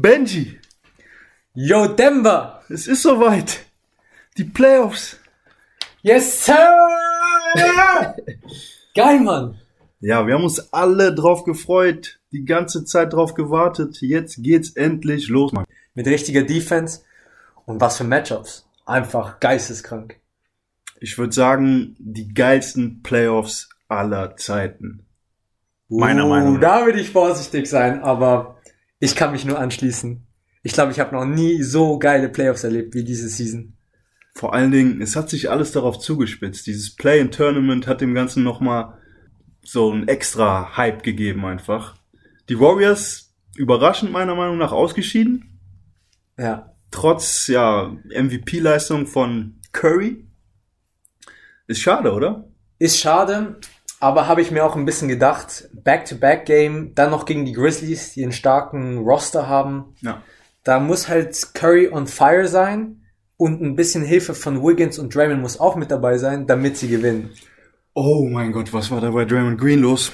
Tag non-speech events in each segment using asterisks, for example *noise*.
Benji, Yo, Denver! es ist soweit. Die Playoffs. Yes, sir! *laughs* Geil, Mann! Ja, wir haben uns alle drauf gefreut, die ganze Zeit drauf gewartet. Jetzt geht's endlich los, Mann. Mit richtiger Defense und was für Matchups. Einfach geisteskrank. Ich würde sagen, die geilsten Playoffs aller Zeiten. Meiner Meinung nach. Uh, Da würde ich vorsichtig sein, aber ich kann mich nur anschließen. Ich glaube, ich habe noch nie so geile Playoffs erlebt wie diese Season. Vor allen Dingen, es hat sich alles darauf zugespitzt. Dieses Play-in-Tournament hat dem Ganzen nochmal so einen extra Hype gegeben einfach. Die Warriors überraschend meiner Meinung nach ausgeschieden. Ja. Trotz, ja, MVP-Leistung von Curry. Ist schade, oder? Ist schade, aber habe ich mir auch ein bisschen gedacht, Back-to-Back-Game, dann noch gegen die Grizzlies, die einen starken Roster haben. Ja. Da muss halt Curry on fire sein und ein bisschen Hilfe von Wiggins und Draymond muss auch mit dabei sein, damit sie gewinnen. Oh mein Gott, was war da bei Draymond Green los?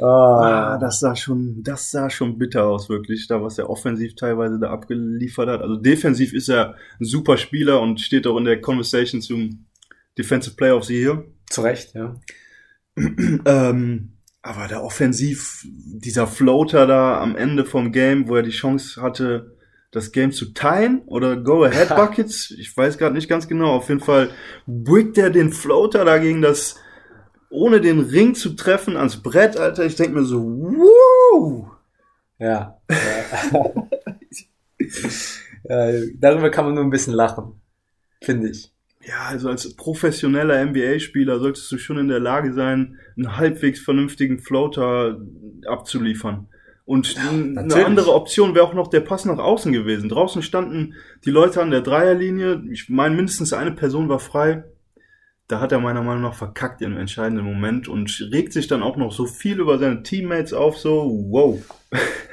Ah, Ah, das sah schon, das sah schon bitter aus, wirklich, da was er offensiv teilweise da abgeliefert hat. Also defensiv ist er ein super Spieler und steht auch in der Conversation zum Defensive Player of the Year. zu Recht, ja. *clears throat* Ähm, aber da offensiv, dieser Floater da am Ende vom Game, wo er die Chance hatte, das Game zu teilen oder Go-Ahead *laughs* Buckets, ich weiß gerade nicht ganz genau, auf jeden Fall brickt er den Floater dagegen das, ohne den Ring zu treffen, ans Brett, Alter. Ich denk mir so, wow! Ja. ja. *laughs* Darüber kann man nur ein bisschen lachen, finde ich. Ja, also als professioneller NBA-Spieler solltest du schon in der Lage sein, einen halbwegs vernünftigen Floater abzuliefern. Und eine natürlich. andere Option wäre auch noch der Pass nach außen gewesen. Draußen standen die Leute an der Dreierlinie. Ich meine, mindestens eine Person war frei. Da hat er meiner Meinung nach verkackt im entscheidenden Moment und regt sich dann auch noch so viel über seine Teammates auf, so, wow.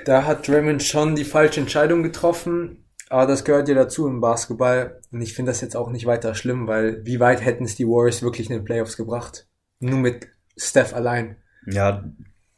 Da hat Draymond schon die falsche Entscheidung getroffen, aber das gehört ja dazu im Basketball. Und ich finde das jetzt auch nicht weiter schlimm, weil wie weit hätten es die Warriors wirklich in den Playoffs gebracht? Nur mit Steph allein. Ja,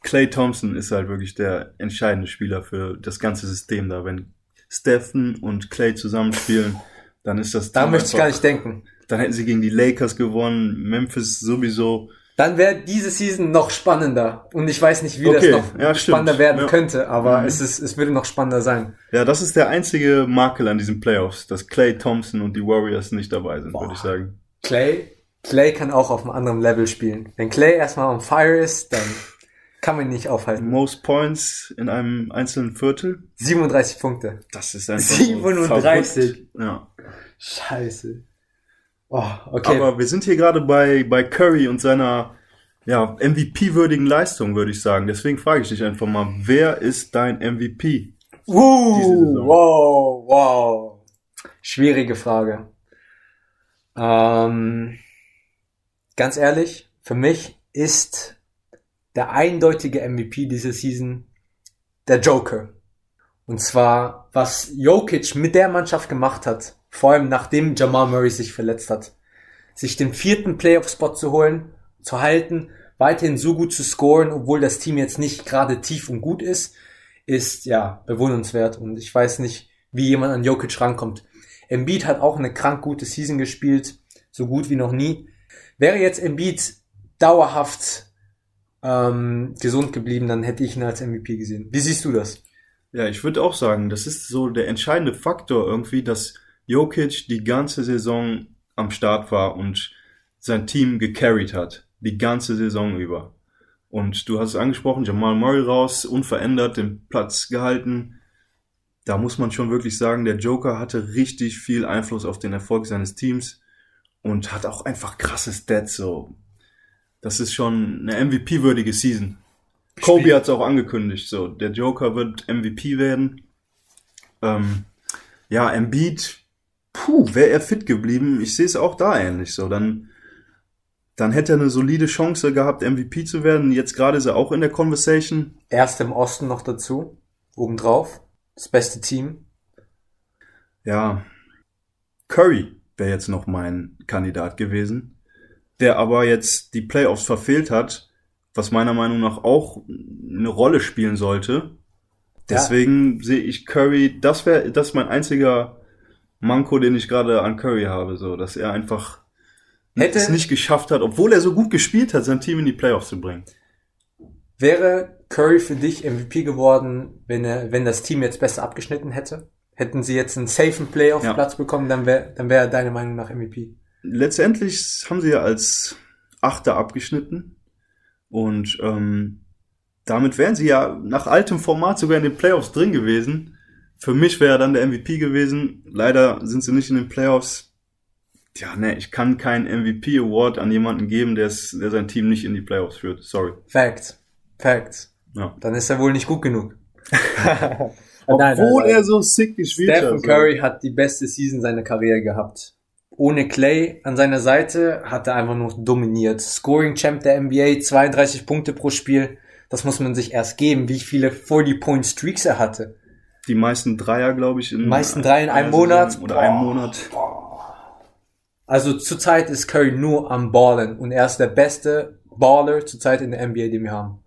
Clay Thompson ist halt wirklich der entscheidende Spieler für das ganze System da. Wenn Stephen und Clay zusammenspielen, dann ist das Da möchte ich gar nicht denken. Dann hätten sie gegen die Lakers gewonnen, Memphis sowieso. Dann wäre diese Season noch spannender. Und ich weiß nicht, wie Okay, das noch ja, stimmt. spannender werden Ja. könnte, aber Mhm. es, ist, es würde noch spannender sein. Ja, das ist der einzige Makel an diesen Playoffs, dass Clay Thompson und die Warriors nicht dabei sind, würde ich sagen. Clay, Clay kann auch auf einem anderen Level spielen. Wenn Clay erstmal on fire ist, dann kann man ihn nicht aufhalten. Most Points in einem einzelnen Viertel, 37 Punkte. das ist einfach so 37. verrückt. Ja. Scheiße. Oh, okay. Aber wir sind hier gerade bei, bei Curry und seiner ja, MVP-würdigen Leistung, würde ich sagen. Deswegen frage ich dich einfach mal, wer ist dein MVP? uh, wow, wow. Schwierige Frage. Ähm, ganz ehrlich, für mich ist der eindeutige MVP dieser Season der Joker. Und zwar, was Jokic mit der Mannschaft gemacht hat, vor allem nachdem Jamal Murray sich verletzt hat, sich den vierten Playoff-Spot zu holen, zu halten, weiterhin so gut zu scoren, obwohl das Team jetzt nicht gerade tief und gut ist, ist ja bewundernswert. Und ich weiß nicht, wie jemand an Jokic rankommt. Embiid hat auch eine krank gute Season gespielt, so gut wie noch nie. Wäre jetzt Embiid dauerhaft ähm, gesund geblieben, dann hätte ich ihn als MVP gesehen. Wie siehst du das? Ja, ich würde auch sagen, das ist so der entscheidende Faktor irgendwie, dass Jokic die ganze Saison am Start war und sein Team gecarried hat. Die ganze Saison über. Und du hast es angesprochen, Jamal Murray raus, unverändert den Platz gehalten. Da muss man schon wirklich sagen, der Joker hatte richtig viel Einfluss auf den Erfolg seines Teams und hat auch einfach krasse Stats. So, das ist schon eine MVP-würdige Season. Kobe hat es auch angekündigt, so der Joker wird MVP werden. Ähm, ja, Embiid, puh, wäre er fit geblieben. Ich sehe es auch da ähnlich so. Dann, dann hätte er eine solide Chance gehabt, MVP zu werden. Jetzt gerade ist er auch in der Conversation. Erst im Osten noch dazu, obendrauf, das beste Team. Ja, Curry wäre jetzt noch mein Kandidat gewesen, der aber jetzt die Playoffs verfehlt hat, was meiner Meinung nach auch eine Rolle spielen sollte. Deswegen sehe ich Curry, das wäre, das ist mein einziger Manko, den ich gerade an Curry habe, so, dass er einfach Hätte- es nicht geschafft hat, obwohl er so gut gespielt hat, sein Team in die Playoffs zu bringen. Wäre Curry für dich MVP geworden, wenn er, wenn das Team jetzt besser abgeschnitten hätte? Hätten sie jetzt einen safen Playoff-Platz bekommen, dann wäre dann wäre er deine Meinung nach MVP. Letztendlich haben sie ja als Achter abgeschnitten und ähm, damit wären sie ja nach altem Format sogar in den Playoffs drin gewesen. Für mich wäre er dann der MVP gewesen. Leider sind sie nicht in den Playoffs. Ja, ne, ich kann keinen MVP-Award an jemanden geben, der, sein Team nicht in die Playoffs führt. Sorry. Facts. Facts. Ja. Dann ist er wohl nicht gut genug. *laughs* Obwohl er so sick gespielt Stephen hat. so. Curry hat die beste Season seiner Karriere gehabt. Ohne Clay an seiner Seite hat er einfach nur dominiert. Scoring Champ der NBA, 32 Punkte pro Spiel. Das muss man sich erst geben, wie viele 40-Point Streaks er hatte. Die meisten Dreier, glaube ich, in meisten Dreier in einem Monat. Oder einem Monat. Also zurzeit ist Curry nur am Ballen und er ist der beste Baller zurzeit in der NBA, den wir haben.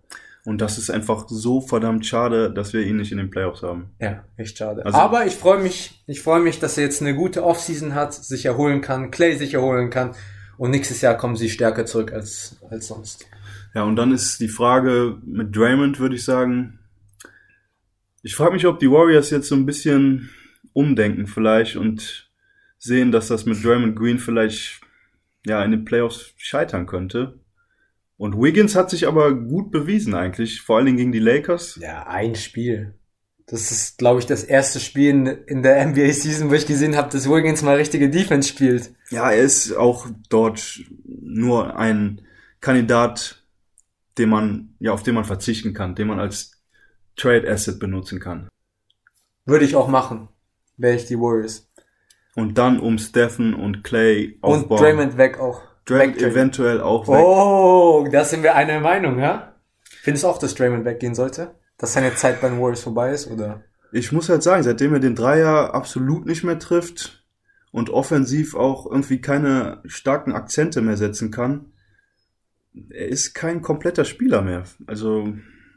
Und das ist einfach so verdammt schade, dass wir ihn nicht in den Playoffs haben. Ja, echt schade. Also- Aber ich freue mich, ich freue mich, dass er jetzt eine gute Offseason hat, sich erholen kann, Clay sich erholen kann und nächstes Jahr kommen sie stärker zurück als, als sonst. Ja, und dann ist die Frage mit Draymond, würde ich sagen. Ich frage mich, ob die Warriors jetzt so ein bisschen umdenken vielleicht und sehen, dass das mit Draymond Green vielleicht ja in den Playoffs scheitern könnte. Und Wiggins hat sich aber gut bewiesen eigentlich, vor allen Dingen gegen die Lakers. Ja, ein Spiel. Das ist, glaube ich, das erste Spiel in, der NBA-Season, wo ich gesehen habe, dass Wiggins mal richtige Defense spielt. Ja, er ist auch dort nur ein Kandidat, den man, ja, auf den man verzichten kann, den man als Trade Asset benutzen kann. Würde ich auch machen, wäre ich die Warriors. Und dann um Stephen und Clay Und aufbauen. Draymond weg auch. Draymond eventuell auch weg. Oh, da sind wir einer Meinung, ja? Findest du auch, dass Draymond weggehen sollte? Dass seine Zeit bei den Warriors vorbei ist, oder? Ich muss halt sagen, seitdem er den Dreier absolut nicht mehr trifft und offensiv auch irgendwie keine starken Akzente mehr setzen kann, er ist kein kompletter Spieler mehr. Also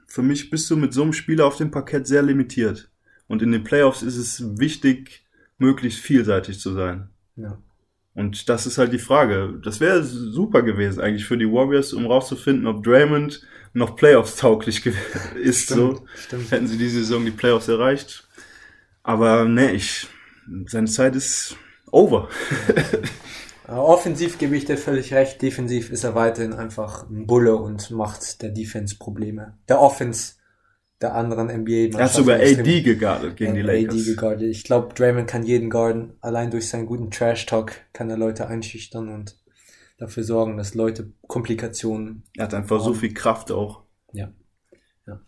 für mich bist du mit so einem Spieler auf dem Parkett sehr limitiert. Und in den Playoffs ist es wichtig, möglichst vielseitig zu sein. Ja. Und das ist halt die Frage. Das wäre super gewesen eigentlich für die Warriors, um rauszufinden, ob Draymond noch Playoffs tauglich *laughs* ist. so stimmt. hätten sie diese Saison die Playoffs erreicht. Aber ne, ich, seine Zeit ist over. *laughs* Offensiv gebe ich dir völlig recht, defensiv ist er weiterhin einfach ein Bulle und macht der Defense Probleme. Der Offense der anderen NBA. Er hat sogar AD geguardet gegen die AD Lakers. geguardet. Ich glaube, Draymond kann jeden guarden. Allein durch seinen guten Trash-Talk kann er Leute einschüchtern und dafür sorgen, dass Leute Komplikationen Er hat einfach so viel Kraft auch. Ja. ja.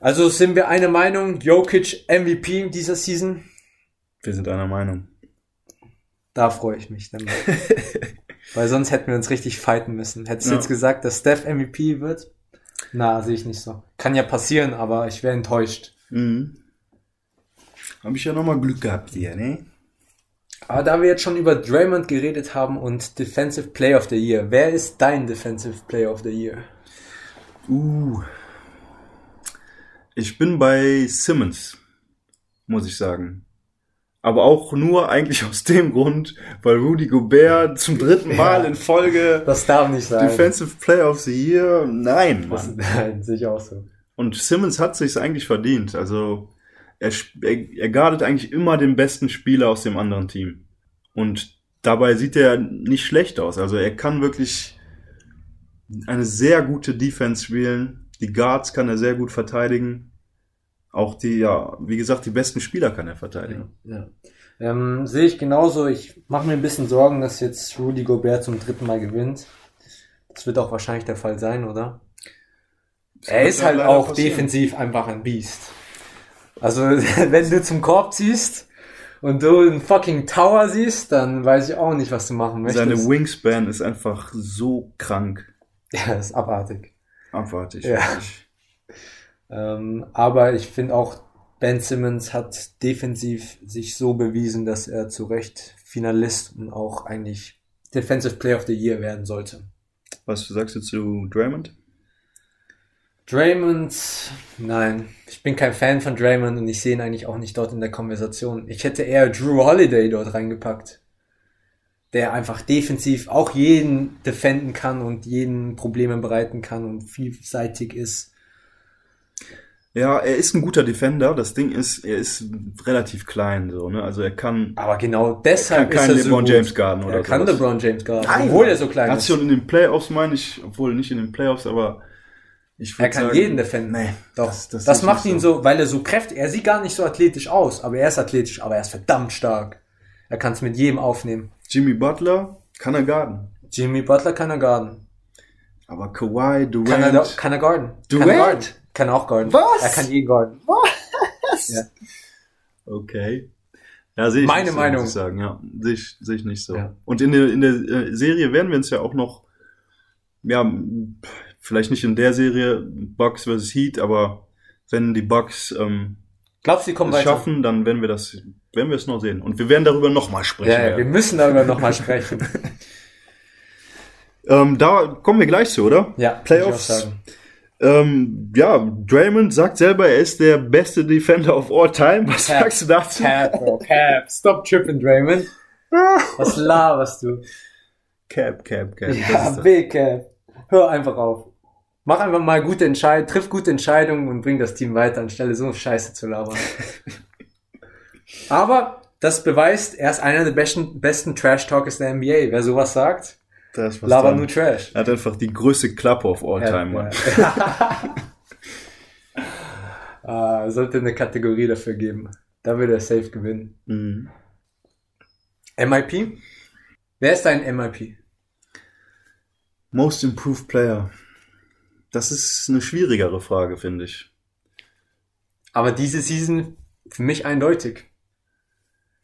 Also sind wir eine Meinung, Jokic MVP in dieser Season? Wir sind einer Meinung. Da freue ich mich. Dann *laughs* Weil sonst hätten wir uns richtig fighten müssen. Hättest du Ja. jetzt gesagt, dass Steph MVP wird? Na, sehe ich nicht so. Kann ja passieren, aber ich wäre enttäuscht. Mhm. Habe ich ja nochmal Glück gehabt hier, ne? Aber da wir jetzt schon über Draymond geredet haben und Defensive Player of the Year, wer ist dein Defensive Player of the Year? Uh. Ich bin bei Simmons, muss ich sagen. Aber auch nur eigentlich aus dem Grund, weil Rudy Gobert zum dritten Mal Ja. in Folge Das darf nicht sein. Defensive Player of the Year. Nein, Das, Mann. *laughs* nein, sehe ich auch so. Und Simmons hat sich's eigentlich verdient. Also er, er, er guardet eigentlich immer den besten Spieler aus dem anderen Team. Und dabei sieht er nicht schlecht aus. Also er kann wirklich eine sehr gute Defense spielen. Die Guards kann er sehr gut verteidigen. Auch die, ja, wie gesagt, die besten Spieler kann er verteidigen. Ja. Ähm, sehe ich genauso. Ich mache mir ein bisschen Sorgen, dass jetzt Rudy Gobert zum dritten Mal gewinnt. Das wird auch wahrscheinlich der Fall sein, oder? Er wird ist ja halt auch passieren. defensiv einfach ein Biest. Also, *laughs* wenn du zum Korb ziehst und du einen fucking Tower siehst, dann weiß ich auch nicht, was du machen möchtest. Seine Wingspan ist einfach so krank. *laughs* ja, das ist abartig. Abartig. Ja. wirklich. Ähm, aber ich finde auch, Ben Simmons hat defensiv sich so bewiesen, dass er zu Recht Finalist und auch eigentlich Defensive Player of the Year werden sollte. Was sagst du zu Draymond? Draymond, nein, ich bin kein Fan von Draymond und ich sehe ihn eigentlich auch nicht dort in der Konversation. Ich hätte eher Drew Holiday dort reingepackt, der einfach defensiv auch jeden defenden kann und jeden Probleme bereiten kann und vielseitig ist. Ja, er ist ein guter Defender. Das Ding ist, er ist relativ klein, so, ne? Also er kann. Aber genau deshalb er kann kein ist er LeBron so James. Garden oder Er kann sowas. LeBron James Garden, Nein, obwohl er so klein Hat ist. schon in den Playoffs, meine ich, obwohl nicht in den Playoffs, aber ich Er kann sagen, jeden defenden. Nee, Doch, das- das, das sehe ich macht nicht ihn so, weil er so kräftig, er sieht gar nicht so athletisch aus, aber er ist athletisch, aber er ist verdammt stark. Er kann es mit jedem aufnehmen. Jimmy Butler kann er garden. Jimmy Butler kann er garden. Aber Kawhi, Durant. Kann er, kann er garden. Durant? Kann er garden. Kann auch garden. Was? Er kann jeden garden. Ja. Okay. Ja, sehe ich Meine nicht so, Meinung. muss ich sagen, ja. Sehe ich, sehe ich nicht so. Ja. Und in der, in der äh, Serie werden wir uns ja auch noch, ja, vielleicht nicht in der Serie Bucks vs. Heat, aber wenn die Bucks ähm, Glaubst du, die kommen es weiter? schaffen, dann werden wir das, werden wir es noch sehen. Und wir werden darüber nochmal sprechen. Ja, ja, wir müssen darüber nochmal sprechen. *laughs* Ähm, da kommen wir gleich zu, oder? Ja, Playoffs. Ähm, ja, Draymond sagt selber, er ist der beste Defender of all time. Was Cap. sagst du dazu? Cap, Bro, Cap. Stop tripping, Draymond. *laughs* Was laberst du? Cap, Cap, Cap. Ja. Big Cap. Hör einfach auf. Mach einfach mal gute Entscheidungen, triff gute Entscheidungen und bring das Team weiter, anstelle so Scheiße zu labern. *laughs* Aber das beweist, er ist einer der besten, besten Trash-Talkers der NBA. Wer sowas sagt, Das was dran. nur Trash. Er hat einfach die größte Klappe of all time, Mann. Ja. *laughs* ah, sollte eine Kategorie dafür geben. Da würde er safe gewinnen. Mhm. MIP? Wer ist dein MIP? Most Improved Player. Das ist eine schwierigere Frage, finde ich. Aber diese Season für mich eindeutig.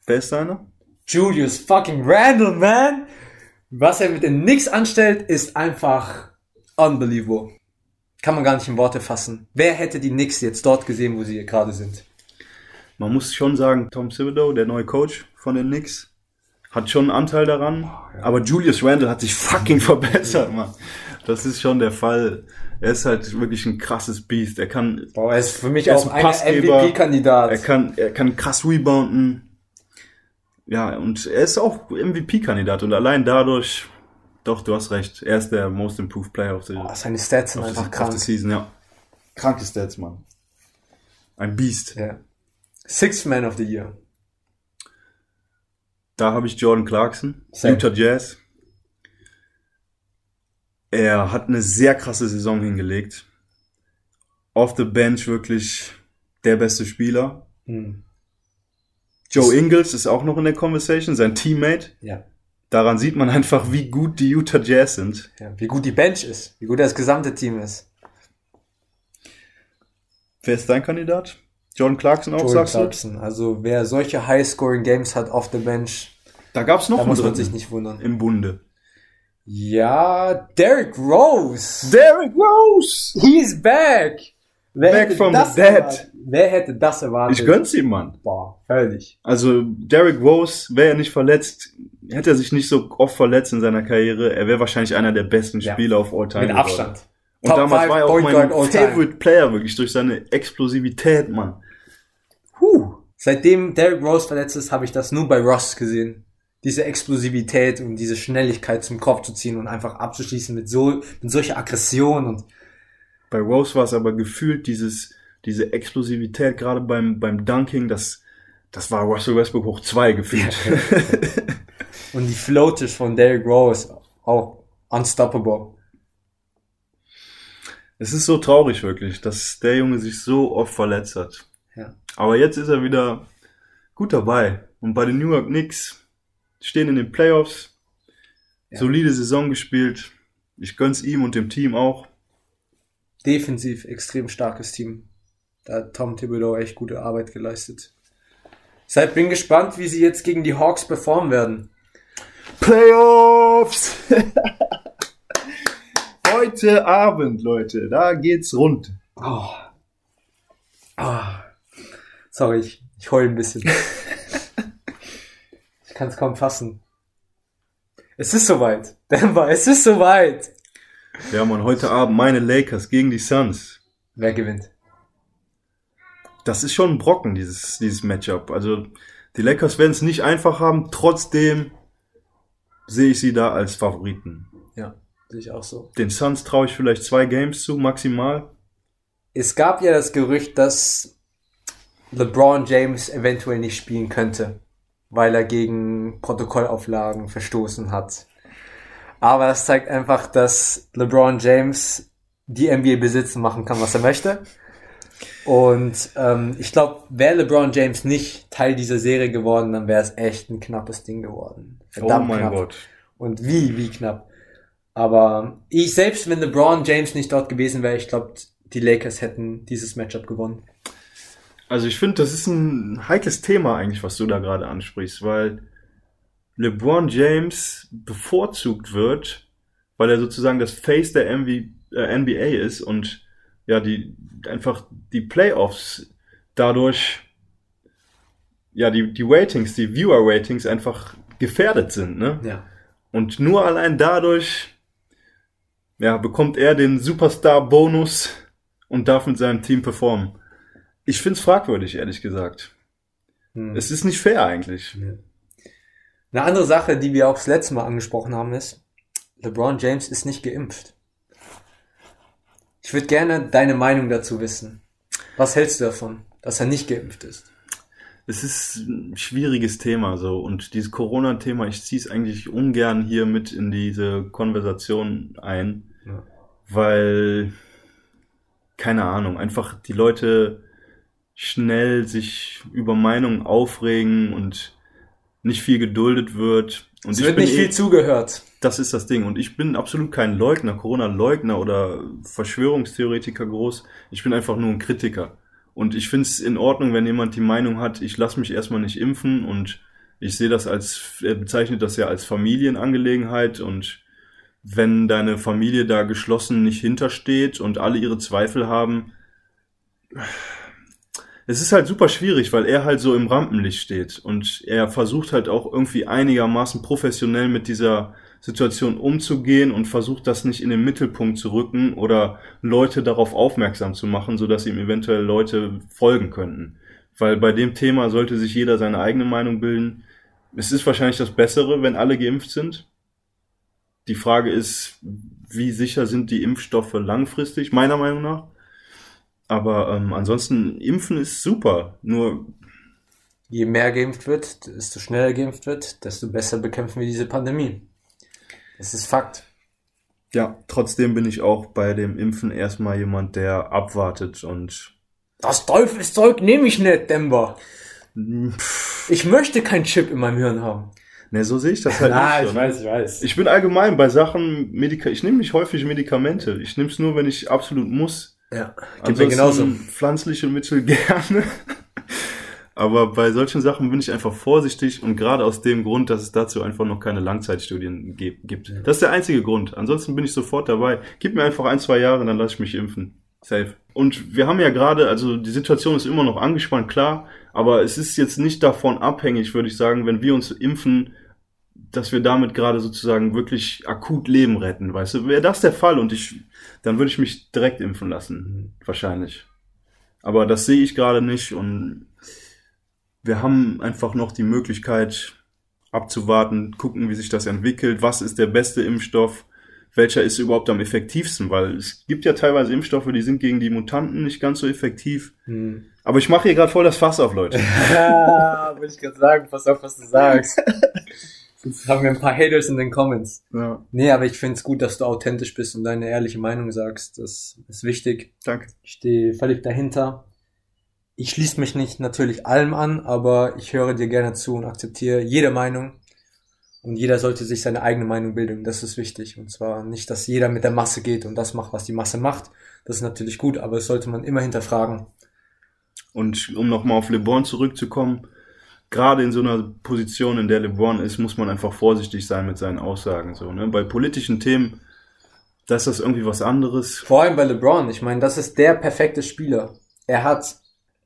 Wer ist deiner? Julius fucking Randle, man! Was er mit den Knicks anstellt, ist einfach unbelievable. Kann man gar nicht in Worte fassen. Wer hätte die Knicks jetzt dort gesehen, wo sie gerade sind? Man muss schon sagen, Tom Thibodeau, der neue Coach von den Knicks, hat schon einen Anteil daran. Aber Julius Randle hat sich fucking verbessert, Mann. Das ist schon der Fall. Er ist halt wirklich ein krasses Biest. Er kann, Boah, er ist für mich Er auch ein ein. MVP-Kandidat. er kann, er kann krass rebounden. Ja, und er ist auch MVP-Kandidat. Und allein dadurch, doch, du hast recht. Er ist der Most Improved Player of the, Boah, seine Stats sind of the, einfach krank. Season, ja. Kranke Stats, Mann. Ein Biest. Ja. Sixth Man of the Year. Da habe ich Jordan Clarkson, Same. Utah Jazz. Er hat eine sehr krasse Saison hingelegt. Off the bench wirklich der beste Spieler. Hm. Joe Ingles ist auch noch in der Conversation, sein Teammate. Ja. Daran sieht man einfach, wie gut die Utah Jazz sind. ja. Wie gut die Bench ist. Wie gut das gesamte Team ist. Wer ist dein Kandidat? Jordan Clarkson auch, Jordan sagst Clarkson. Also wer solche High-Scoring-Games hat off the bench, du? Da gab's noch da einen muss man sich nicht wundern. im Bunde. Ja, Derrick Rose. Derrick Rose! He's back. Wer Back from the dead. erwartet? Wer hätte das erwartet? Ich gönn's ihm, Mann. Boah, völlig. Also Derrick Rose, wäre er nicht verletzt, hätte er sich nicht so oft verletzt in seiner Karriere, er wäre wahrscheinlich einer der besten Ja. Spieler auf All Time. Mit geworden. Abstand. Und Top damals war er auch mein. Favorite Player wirklich durch seine Explosivität, Mann. Huh. Seitdem Derrick Rose verletzt ist, habe ich das nur bei Ross gesehen. Diese Explosivität und diese Schnelligkeit zum Kopf zu ziehen und einfach abzuschließen mit so, mit solcher Aggression und Bei Rose war es aber gefühlt dieses, diese Explosivität, gerade beim, beim Dunking, das, das war Russell Westbrook hoch zwei gefühlt. Und die Floates von Derrick Rose auch unstoppable. es ist so traurig wirklich, dass der Junge sich so oft verletzt hat. Ja. Aber jetzt ist er wieder gut dabei. Und bei den New York Knicks stehen in den Playoffs. Ja. Solide Saison gespielt. Ich gönn's ihm und dem Team auch. Defensiv extrem starkes Team. Da hat Tom Thibodeau echt gute Arbeit geleistet. Deshalb bin gespannt, wie sie jetzt gegen die Hawks performen werden. Playoffs! *laughs* Heute Abend, Leute, da geht's rund. Oh. Ah. Sorry, ich, ich heul ein bisschen. *laughs* ich kann es kaum fassen. Es ist soweit. Denver, es ist soweit. Ja, man, heute Abend meine Lakers gegen die Suns. Wer gewinnt? Das ist schon ein Brocken, dieses, dieses Matchup. Also die Lakers werden es nicht einfach haben, trotzdem sehe ich sie da als Favoriten. Ja, sehe ich auch so. Den Suns traue ich vielleicht zwei Games zu, maximal. Es gab ja das Gerücht, dass LeBron James eventuell nicht spielen könnte, weil er gegen Protokollauflagen verstoßen hat. Aber das zeigt einfach, dass LeBron James die NBA besitzen machen kann, was er möchte. Und ähm, ich glaube, wäre LeBron James nicht Teil dieser Serie geworden, dann wäre es echt ein knappes Ding geworden. Verdammt oh mein knapp. Gott. Und wie, wie knapp. Aber ich selbst, wenn LeBron James nicht dort gewesen wäre, ich glaube, die Lakers hätten dieses Matchup gewonnen. Also ich finde, das ist ein heikles Thema eigentlich, was du da gerade ansprichst, weil LeBron James bevorzugt wird, weil er sozusagen das Face der MV, äh, NBA ist und ja, die einfach die Playoffs dadurch ja, die, die Ratings, die Viewer-Ratings einfach gefährdet sind, ne? Ja. Und nur allein dadurch ja, bekommt er den Superstar-Bonus und darf mit seinem Team performen. Ich find's fragwürdig, ehrlich gesagt. Hm. Es ist nicht fair eigentlich. Eine andere Sache, die wir auch das letzte Mal angesprochen haben, ist, LeBron James ist nicht geimpft. Ich würde gerne deine Meinung dazu wissen. Was hältst du davon, dass er nicht geimpft ist? Es ist ein schwieriges Thema so und dieses Corona-Thema, ich ziehe es eigentlich ungern hier mit in diese Konversation ein, Ja. weil keine Ahnung, einfach die Leute schnell sich über Meinungen aufregen und nicht viel geduldet wird. Und Es wird nicht eh- viel zugehört. Das ist das Ding. Und ich bin absolut kein Leugner, Corona-Leugner oder Verschwörungstheoretiker groß. Ich bin einfach nur ein Kritiker. Und ich finde es in Ordnung, wenn jemand die Meinung hat, ich lasse mich erstmal nicht impfen und ich sehe das als, er bezeichnet das ja als Familienangelegenheit und wenn deine Familie da geschlossen nicht hintersteht und alle ihre Zweifel haben, es ist halt super schwierig, weil er halt so im Rampenlicht steht und er versucht halt auch irgendwie einigermaßen professionell mit dieser Situation umzugehen und versucht das nicht in den Mittelpunkt zu rücken oder Leute darauf aufmerksam zu machen, sodass ihm eventuell Leute folgen könnten. Weil bei dem Thema sollte sich jeder seine eigene Meinung bilden. Es ist wahrscheinlich das Bessere, wenn alle geimpft sind. Die Frage ist, wie sicher sind die Impfstoffe langfristig, meiner Meinung nach. Aber ähm, ansonsten, Impfen ist super. Nur, Je mehr geimpft wird, desto schneller geimpft wird, desto besser bekämpfen wir diese Pandemie. Das ist Fakt. ja, trotzdem bin ich auch bei dem Impfen erstmal jemand, der abwartet und Das Teufelszeug nehme ich nicht, Denver. pff, Ich möchte kein Chip in meinem Hirn haben. ne, so sehe ich das halt *laughs* Ah, nicht. ich weiß, ich weiß. Ich bin allgemein bei Sachen, Medika ich nehme nicht häufig Medikamente. Ich nehme es nur, wenn ich absolut muss. ja, geht mir genauso. Pflanzliche Mittel *laughs* gerne. Aber bei solchen Sachen bin ich einfach vorsichtig und gerade aus dem Grund, dass es dazu einfach noch keine Langzeitstudien gibt. Das ist der einzige Grund. Ansonsten bin ich sofort dabei. Gib mir einfach ein, zwei Jahre, dann lasse ich mich impfen. Safe. Und wir haben ja gerade, also die Situation ist immer noch angespannt, klar, aber es ist jetzt nicht davon abhängig, würde ich sagen, wenn wir uns impfen, dass wir damit gerade sozusagen wirklich akut Leben retten, weißt du? Wäre das der Fall und ich, dann würde ich mich direkt impfen lassen, wahrscheinlich. Aber das sehe ich gerade nicht und wir haben einfach noch die Möglichkeit abzuwarten, gucken, wie sich das entwickelt, was ist der beste Impfstoff, welcher ist überhaupt am effektivsten, weil es gibt ja teilweise Impfstoffe, die sind gegen die Mutanten nicht ganz so effektiv. Hm. Aber ich mache hier gerade voll das Fass auf, Leute. *laughs* Ja, würde ich gerade sagen, pass auf, was du sagst. Sonst haben wir ein paar Haters in den Comments. Ja, Nee, aber ich finde es gut, dass du authentisch bist und deine ehrliche Meinung sagst. Das ist wichtig. danke. Ich stehe völlig dahinter. Ich schließe mich nicht natürlich allem an, aber ich höre dir gerne zu und akzeptiere jede Meinung. Und jeder sollte sich seine eigene Meinung bilden. Das ist wichtig. Und zwar nicht, dass jeder mit der Masse geht und das macht, was die Masse macht. Das ist natürlich gut, aber das sollte man immer hinterfragen. Und um nochmal auf LeBron zurückzukommen, gerade in so einer Position, in der LeBron ist, muss man einfach vorsichtig sein mit seinen Aussagen. So, ne? Bei politischen Themen, da ist das irgendwie was anderes. Vor allem bei LeBron. Ich meine, das ist der perfekte Spieler. Er hat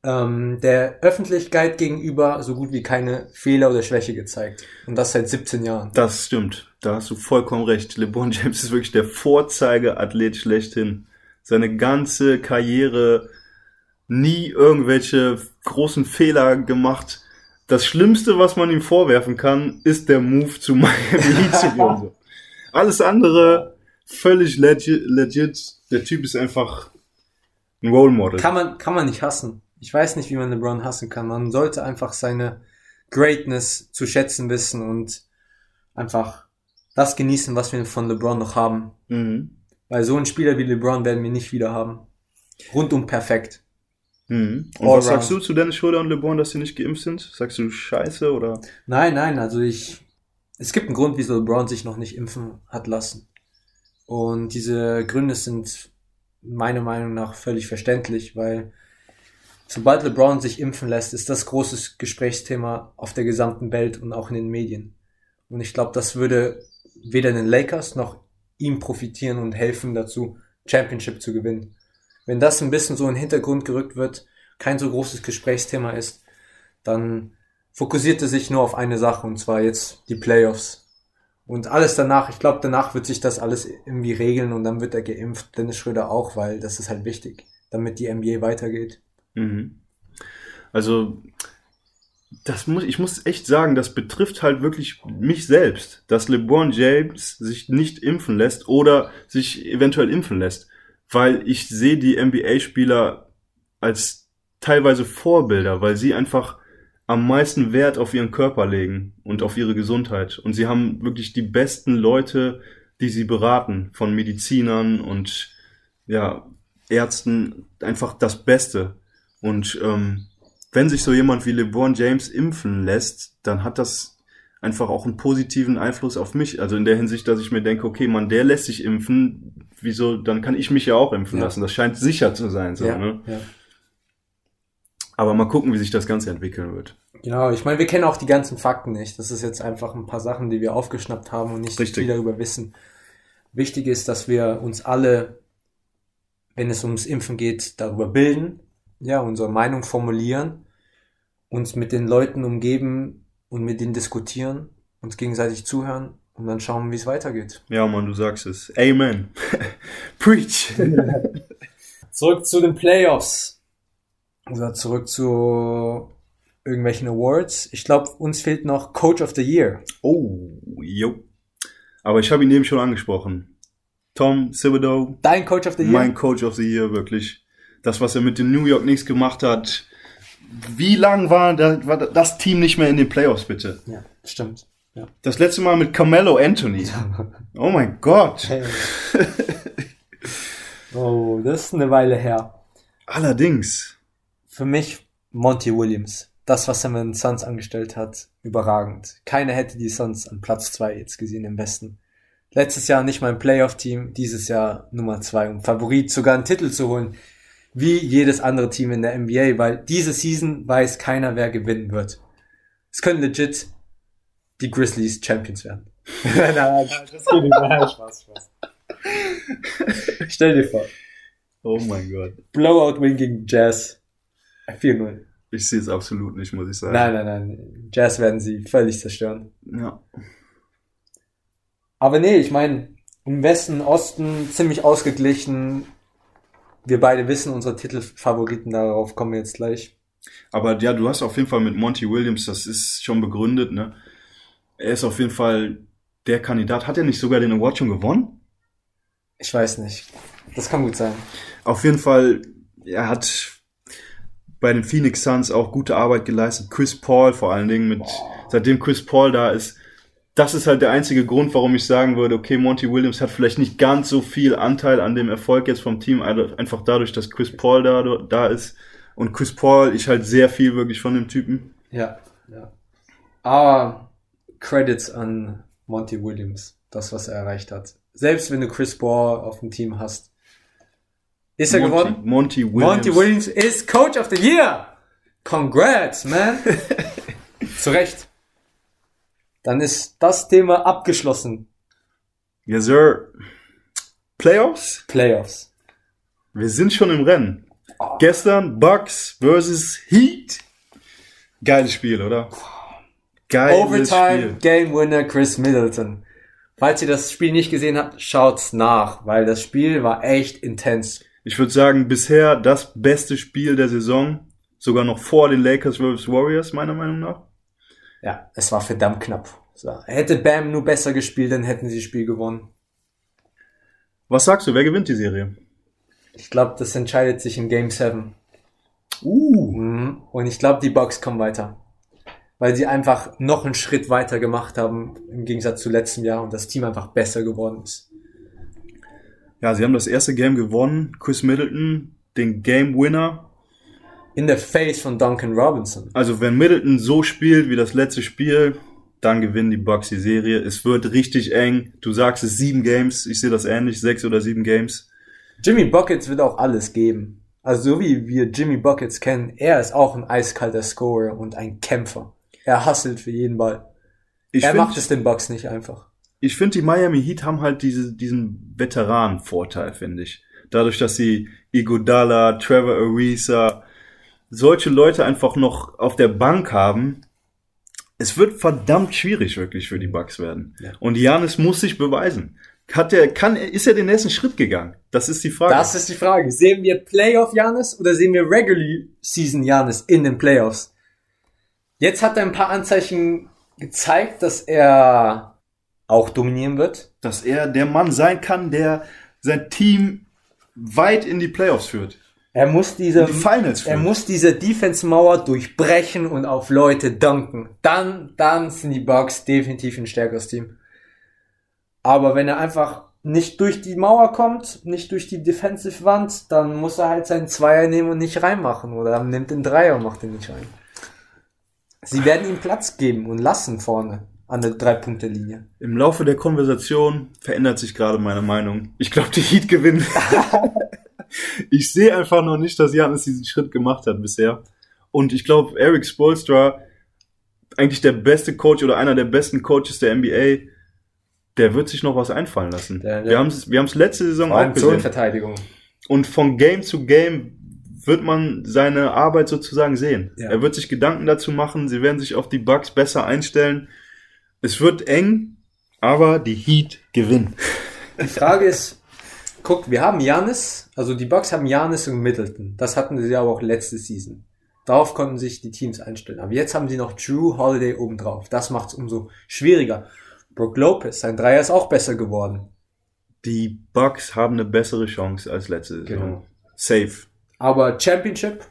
ähm, der Öffentlichkeit gegenüber so gut wie keine Fehler oder Schwäche gezeigt. Und das seit 17 Jahren. Das stimmt. Da hast du vollkommen recht. LeBron James ist wirklich der Vorzeigeathlet schlechthin. seine ganze Karriere nie irgendwelche großen Fehler gemacht. Das Schlimmste, was man ihm vorwerfen kann, ist der Move zu Miami Heat zu gehen. *laughs* Alles andere völlig legit, legit. Der Typ ist einfach ein Role Model. Kann man, kann man nicht hassen. Ich weiß nicht, wie man LeBron hassen kann. Man sollte einfach seine Greatness zu schätzen wissen und einfach das genießen, was wir von LeBron noch haben. Mhm. Weil so einen Spieler wie LeBron werden wir nicht wieder haben. Rundum perfekt. Mhm. Und Allround. was sagst du zu Dennis Schröder und LeBron, dass sie nicht geimpft sind? Sagst du Scheiße oder? Nein, nein, also ich, es gibt einen Grund, wieso LeBron sich noch nicht impfen hat lassen. Und diese Gründe sind meiner Meinung nach völlig verständlich, weil sobald LeBron sich impfen lässt, ist das großes Gesprächsthema auf der gesamten Welt und auch in den Medien. Und ich glaube, das würde weder den Lakers noch ihm profitieren und helfen dazu, Championship zu gewinnen. Wenn das ein bisschen so in den Hintergrund gerückt wird, kein so großes Gesprächsthema ist, dann fokussiert er sich nur auf eine Sache und zwar jetzt die Playoffs. Und alles danach, ich glaube, danach wird sich das alles irgendwie regeln und dann wird er geimpft, Dennis Schröder auch, weil das ist halt wichtig, damit die NBA weitergeht. Mhm. Also, das muss, ich muss echt sagen, das betrifft halt wirklich mich selbst, dass LeBron James sich nicht impfen lässt oder sich eventuell impfen lässt. Weil ich sehe die NBA-Spieler als teilweise Vorbilder, weil sie einfach am meisten Wert auf ihren Körper legen und auf ihre Gesundheit. Und sie haben wirklich die besten Leute, die sie beraten, von Medizinern und ja, Ärzten, einfach das Beste. Und ähm, wenn sich so jemand wie LeBron James impfen lässt, dann hat das einfach auch einen positiven Einfluss auf mich. Also in der Hinsicht, dass ich mir denke, okay, man, der lässt sich impfen, wieso, dann kann ich mich ja auch impfen Ja. lassen. Das scheint sicher zu sein. So, ja, ne? ja. Aber mal gucken, wie sich das Ganze entwickeln wird. Genau, ich meine, wir kennen auch die ganzen Fakten nicht. Das ist jetzt einfach ein paar Sachen, die wir aufgeschnappt haben und nicht Richtig. viel darüber wissen. Wichtig ist, dass wir uns alle, wenn es ums Impfen geht, darüber bilden, ja, unsere Meinung formulieren, uns mit den Leuten umgeben und mit denen diskutieren, uns gegenseitig zuhören und dann schauen, wie es weitergeht. Ja, Mann, du sagst es. Amen. *laughs* Preach. *laughs* Zurück zu den Playoffs. Oder zurück zu irgendwelchen Awards. Ich glaube, uns fehlt noch Coach of the Year. Oh, jo. Aber ich habe ihn eben schon angesprochen. Tom Thibodeau, Dein Coach of the Year? mein Coach of the Year, wirklich. Das, was er mit den New York Knicks gemacht hat. Wie lang war, da, war das Team nicht mehr in den Playoffs, bitte? Ja, stimmt. Ja. Das letzte Mal mit Carmelo Anthony. Oh mein Gott. oh, das ist eine Weile her. Allerdings. Für mich Monty Williams. Das, was er mit den Suns angestellt hat, überragend. Keiner hätte die Suns an Platz zwei jetzt gesehen im Westen. Letztes Jahr nicht mal ein Playoff-Team, dieses Jahr Nummer zwei und Favorit, sogar einen Titel zu holen. Wie jedes andere Team in der NBA, weil diese Season weiß keiner, wer gewinnen wird. Es können legit die Grizzlies Champions werden. *laughs* nein, nein, das geht nicht. Nein, Spaß, Spaß. Stell dir vor. Oh mein Gott. Blowout Win gegen Jazz. 4-0. Ich sehe es absolut nicht, muss ich sagen. Nein, nein, nein. Jazz werden sie völlig zerstören. Ja. Aber nee, ich meine, im Westen, Osten ziemlich ausgeglichen. Wir beide wissen unsere Titelfavoriten, darauf kommen wir jetzt gleich. Aber ja, du hast auf jeden Fall mit Monty Williams, das ist schon begründet, ne? Er ist auf jeden Fall der Kandidat. Hat er nicht sogar den Award schon gewonnen? Ich weiß nicht. Das kann gut sein. Auf jeden Fall, er hat bei den Phoenix Suns auch gute Arbeit geleistet. Chris Paul vor allen Dingen mit, seitdem Chris Paul da ist. Das ist halt der einzige Grund, warum ich sagen würde, okay, Monty Williams hat vielleicht nicht ganz so viel Anteil an dem Erfolg jetzt vom Team, also einfach dadurch, dass Chris Paul da, da ist. Und Chris Paul, ich halt sehr viel wirklich von dem Typen. Ja, ja. Aber Credits an Monty Williams, das, was er erreicht hat. Selbst wenn du Chris Paul auf dem Team hast. Ist er Monty, geworden? Monty Williams. Monty Williams ist Coach of the Year. Congrats, man. *laughs* Zu Recht. Dann ist das Thema abgeschlossen. Yes, sir. Playoffs? Playoffs. Wir sind schon im Rennen. Oh. Gestern Bucks versus Heat. Geiles Spiel, oder? Geiles Overtime Spiel. Game Winner Chris Middleton. Falls ihr das Spiel nicht gesehen habt, schaut's nach, weil das Spiel war echt intens. Ich würde sagen, bisher das beste Spiel der Saison. Sogar noch vor den Lakers vs. Warriors, meiner Meinung nach. Ja, es war verdammt knapp. So. Hätte Bam nur besser gespielt, dann hätten sie das Spiel gewonnen. Was sagst du, wer gewinnt die Serie? Ich glaube, das entscheidet sich in Game 7. Uh. Mhm. Und ich glaube, die Bucks kommen weiter. Weil sie einfach noch einen Schritt weiter gemacht haben im Gegensatz zu letztem Jahr und das Team einfach besser geworden ist. Ja, sie haben das erste Game gewonnen. Chris Middleton, den Game Winner. In der Face von Duncan Robinson. Also wenn Middleton so spielt wie das letzte Spiel, dann gewinnen die Bucks die Serie. Es wird richtig eng. Du sagst es sieben Games. Ich sehe das ähnlich, sechs oder sieben Games. Jimmy Buckets wird auch alles geben. Also so wie wir Jimmy Buckets kennen, er ist auch ein eiskalter Scorer und ein Kämpfer. Er hustelt für jeden Ball. Ich er find- macht es den Bucks nicht einfach. ich finde, die Miami Heat haben halt diese, diesen Veteranenvorteil, finde ich. Dadurch, dass sie Iguodala, Trevor Ariza, solche Leute einfach noch auf der Bank haben. Es wird verdammt schwierig wirklich für die Bucks werden. Ja. Und Janis muss sich beweisen. Hat er, kann, ist er den nächsten Schritt gegangen? Das ist die Frage. Das ist die Frage. Sehen wir Playoff Janis oder sehen wir Regular Season Janis in den Playoffs? Jetzt hat er ein paar Anzeichen gezeigt, dass er auch dominieren wird. dass er der Mann sein kann, der sein Team weit in die Playoffs führt. Er muss diese, die er muss diese Defense-Mauer durchbrechen und auf Leute danken. Dann, dann sind die Bucks definitiv ein stärkeres Team. Aber wenn er einfach nicht durch die Mauer kommt, nicht durch die Defensive Wand, dann muss er halt seinen Zweier nehmen und nicht reinmachen. Oder er nimmt den Dreier und macht den nicht rein. Sie werden ihm Platz geben und lassen vorne an der Drei-Punkte-Linie. Im Laufe der Konversation verändert sich gerade meine Meinung. Ich glaube, die Heat gewinnen. *laughs* ich sehe einfach noch nicht, dass Janis diesen Schritt gemacht hat bisher. Und ich glaube, Eric Spolstra, eigentlich der beste Coach oder einer der besten Coaches der NBA, der wird sich noch was einfallen lassen. Der- der- wir haben es wir haben's letzte Saison auch gesehen. Zonenverteidigung. Und von Game zu Game wird man seine Arbeit sozusagen sehen. Ja. Er wird sich Gedanken dazu machen, sie werden sich auf die Bugs besser einstellen. Es wird eng, aber die Heat gewinnen. Die Frage ist, guck, wir haben Janis, also die Bucks haben Janis und Middleton. Das hatten sie aber auch letzte Season. Darauf konnten sich die Teams einstellen. Aber jetzt haben sie noch Drew Holiday obendrauf. Das macht es umso schwieriger. Brook Lopez, sein Dreier ist auch besser geworden. Die Bucks haben eine bessere Chance als letzte Saison. Genau. Safe. Aber Championship?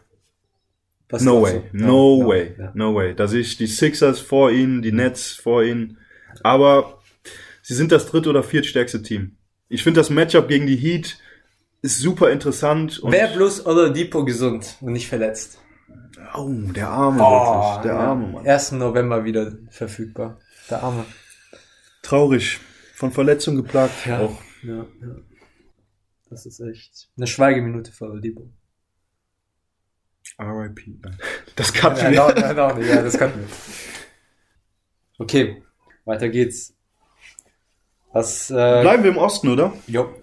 No way. No Ja, way. ja. No way. Da sehe ich die Sixers vor ihnen, die Nets vor ihnen. Aber sie sind das dritte oder viertstärkste Team. Ich finde das Matchup gegen die Heat ist super interessant. Wer bloß Oladipo gesund und nicht verletzt? Oh, der Arme, wirklich. Der ja. Arme, Mann. 1. November wieder verfügbar. Der Arme. Traurig. Von Verletzung geplagt. Ja. Auch. Ja, ja. Das ist echt eine Schweigeminute für Oladipo. RIP. *laughs* Das kann Ja, ich ja, ja, ja, ja, das könnten wir. Okay, weiter geht's. Was, äh, Bleiben wir im Osten, oder? jo,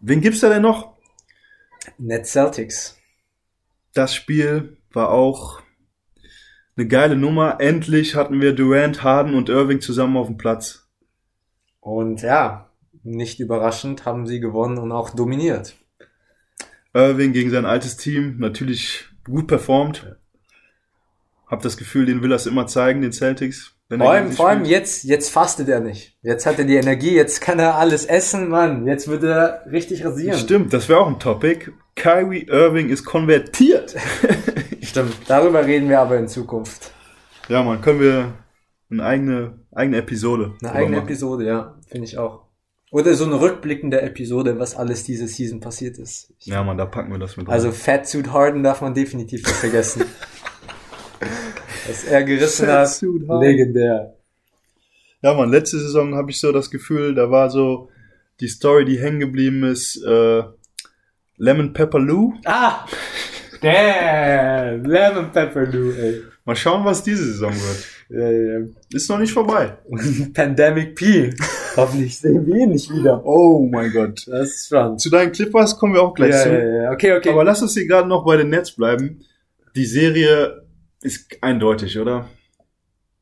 Wen gibt's da denn noch? Net Celtics. Das Spiel war auch eine geile Nummer. Endlich hatten wir Durant, Harden und Irving zusammen auf dem Platz. Und ja, nicht überraschend haben sie gewonnen und auch dominiert. Irving gegen sein altes Team natürlich gut performt. Hab das Gefühl, den will er es immer zeigen, den Celtics. Vor allem, vor allem jetzt, jetzt fastet er nicht. Jetzt hat er die Energie, jetzt kann er alles essen, Mann. Jetzt wird er richtig rasieren. Stimmt, das wäre auch ein Topic. Kyrie Irving ist konvertiert. *laughs* Stimmt. Darüber reden wir aber in Zukunft. ja, man, können wir eine eigene, eigene Episode. Eine eigene machen. Episode, ja, finde ich auch. Oder so eine rückblickende Episode, was alles diese Season passiert ist. Ich Ja, man, da packen wir das mit rein. Also Fatsuit Harden darf man definitiv nicht vergessen. *laughs* Was er gerissen hat, legendär. Ja, man, letzte Saison habe ich so das Gefühl, da war so die Story, die hängen geblieben ist, äh, Lemon Pepper Lou. Ah! Damn! Lemon Pepper Lou, ey. Mal schauen, was diese Saison wird. Ja, ja. Ist noch nicht vorbei. *laughs* Pandemic P. Hoffentlich sehen wir ihn nicht wieder. Oh mein Gott. Das ist schon. Zu deinen Clippers kommen wir auch gleich Ja, zu. ja, ja. Okay, okay. Aber lass uns hier gerade noch bei den Nets bleiben. Die Serie ist eindeutig, oder?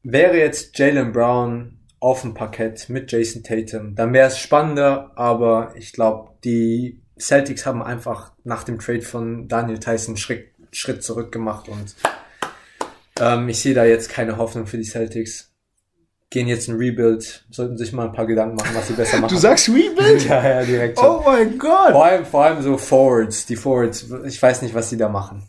Wäre jetzt Jalen Brown auf dem Parkett mit Jason Tatum, dann wäre es spannender, aber ich glaube, die Celtics haben einfach nach dem Trade von Daniel Tyson Schritt, Schritt zurück gemacht und ähm, ich sehe da jetzt keine Hoffnung für die Celtics. Gehen jetzt ein Rebuild, sollten sich mal ein paar Gedanken machen, was sie besser machen. Du sagst Rebuild? *laughs* ja, ja, direkt. Oh mein Gott! Vor allem, vor allem so Forwards, die Forwards, ich weiß nicht, was die da machen.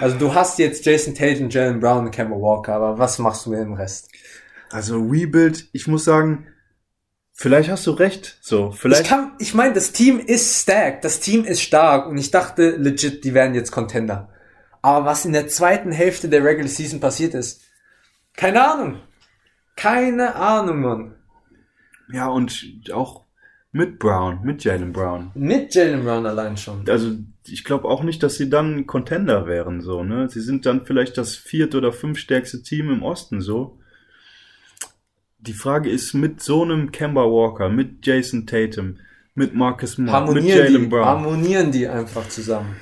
Also du hast jetzt Jason Tatum, Jalen Brown und Kemba Walker, aber was machst du mit dem Rest? Also Rebuild, ich muss sagen, vielleicht hast du recht. So, Ich vielleicht. kann, ich meine, das Team ist stacked, das Team ist stark und ich dachte legit, die wären jetzt Contender. Aber was in der zweiten Hälfte der Regular Season passiert ist, keine Ahnung. Keine Ahnung, Mann. ja, und auch mit Brown, mit Jalen Brown. Mit Jalen Brown allein schon. Also ich glaube auch nicht, dass sie dann Contender wären, so, ne? Sie sind dann vielleicht das viert oder fünftstärkste Team im Osten, so. Die Frage ist, mit so einem Kemba Walker, mit Jason Tatum, mit Marcus Smart, mit Harmonieren Jalen die, Brown. harmonieren die einfach zusammen.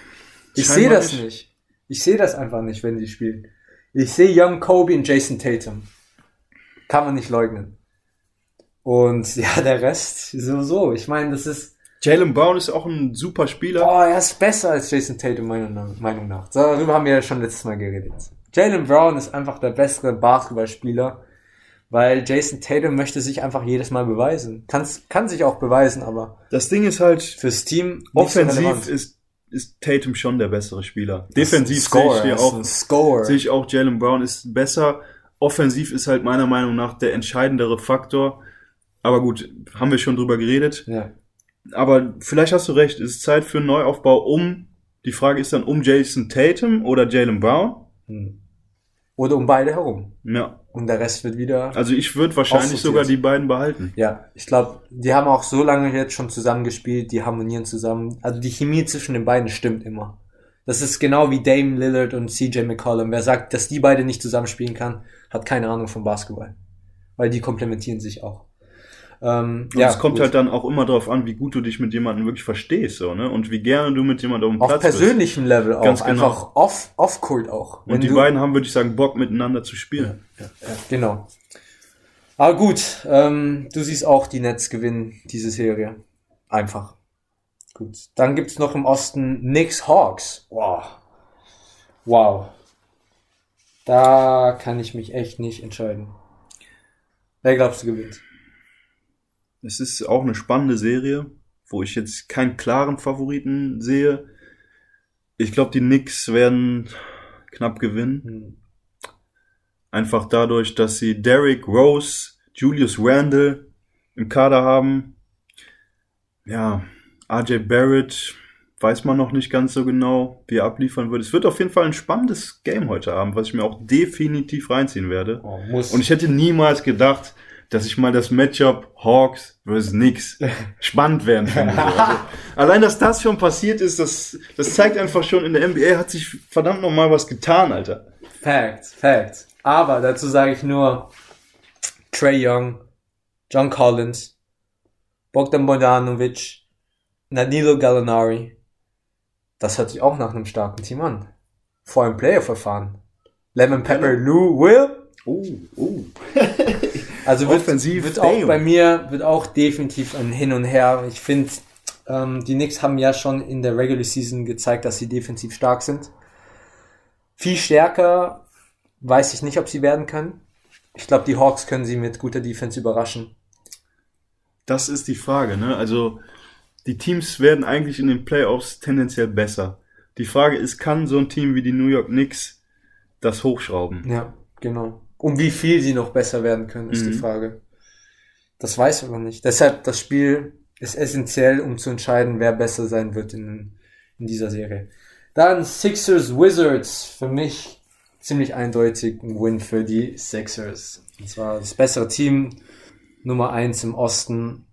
Ich sehe das nicht. nicht. Ich sehe das einfach nicht, wenn die spielen. Ich sehe Young Kobe und Jason Tatum. Kann man nicht leugnen. Und *laughs* ja, der Rest so so. Ich meine, das ist Jalen Brown ist auch ein super Spieler. Boah, er ist besser als Jason Tatum, meiner Meinung nach. So, Darüber haben wir ja schon letztes Mal geredet. Jalen Brown ist einfach der bessere Basketballspieler, weil Jason Tatum möchte sich einfach jedes Mal beweisen. Kann's, kann sich auch beweisen, aber Das Ding ist halt, fürs Team so offensiv relevant. ist, ist Tatum schon der bessere Spieler. Defensiv sehe ich hier er ist auch, sehe ich auch Jalen Brown ist besser. Offensiv ist halt meiner Meinung nach der entscheidendere Faktor. Aber gut, haben wir schon drüber geredet. Ja. Aber vielleicht hast du recht, es ist Zeit für einen Neuaufbau um, die Frage ist dann um Jason Tatum oder Jalen Brown. Hm. Oder um beide herum. Ja, Und der Rest wird wieder. also ich würde wahrscheinlich sogar die beiden behalten. Ja, ich glaube, die haben auch so lange jetzt schon zusammengespielt, die harmonieren zusammen. Also die Chemie zwischen den beiden stimmt immer. Das ist genau wie Dame Lillard und CJ McCollum. Wer sagt, dass die beide nicht zusammenspielen kann, hat keine Ahnung vom Basketball. Weil die komplementieren sich auch. Ähm, Und ja, es kommt gut. halt dann auch immer darauf an, wie gut du dich mit jemandem wirklich verstehst, so, ne? Und wie gerne du mit jemandem auf dem auf Platz bist. persönlichem Level auch. Ganz genau. Einfach off, off-court auch. Und die beiden haben, würde ich sagen, Bock miteinander zu spielen. Ja, genau. Aber gut, ähm, du siehst auch, die Nets gewinnen diese Serie. Einfach. Gut. Dann gibt's noch im Osten Knicks Hawks. Wow. Wow. Da kann ich mich echt nicht entscheiden. Wer glaubst du gewinnt? Es ist auch eine spannende Serie, wo ich jetzt keinen klaren Favoriten sehe. Ich glaube, die Knicks werden knapp gewinnen. Hm. Einfach dadurch, dass sie Derrick Rose, Julius Randle im Kader haben. Ja, RJ Barrett weiß man noch nicht ganz so genau, wie er abliefern wird. Es wird auf jeden Fall ein spannendes Game heute Abend, was ich mir auch definitiv reinziehen werde. Oh, muss. Und ich hätte niemals gedacht, dass ich mal das Matchup Hawks vs. Knicks *laughs* spannend werden finde. So. *laughs* Also, allein, dass das schon passiert ist, das, das zeigt einfach schon, in der NBA hat sich verdammt noch mal was getan, Alter. Facts, Facts. Aber dazu sage ich nur Trey Young, John Collins, Bogdan Bogdanovic, Danilo Gallinari. Das hört sich auch nach einem starken Team an. Vor allem Playoff-Verfahren. Lemon Pepper Lou Will. Oh, oh. *laughs* Also wird, Offensiv, wird auch bei mir wird auch definitiv ein Hin und Her. Ich finde, ähm, die Knicks haben ja schon in der Regular Season gezeigt, dass sie defensiv stark sind. Viel stärker weiß ich nicht, ob sie werden können. Ich glaube, die Hawks können sie mit guter Defense überraschen. Das ist die Frage, ne? Also, die Teams werden eigentlich in den Playoffs tendenziell besser. Die Frage ist, kann so ein Team wie die New York Knicks das hochschrauben? Ja, genau. Um wie viel sie noch besser werden können, ist Mhm. die Frage. Das weiß ich aber nicht. Deshalb, das Spiel ist essentiell, um zu entscheiden, wer besser sein wird in, in dieser Serie. Dann Sixers Wizards. Für mich ziemlich eindeutig ein Win für die Sixers. Und zwar das bessere Team. Nummer eins im Osten.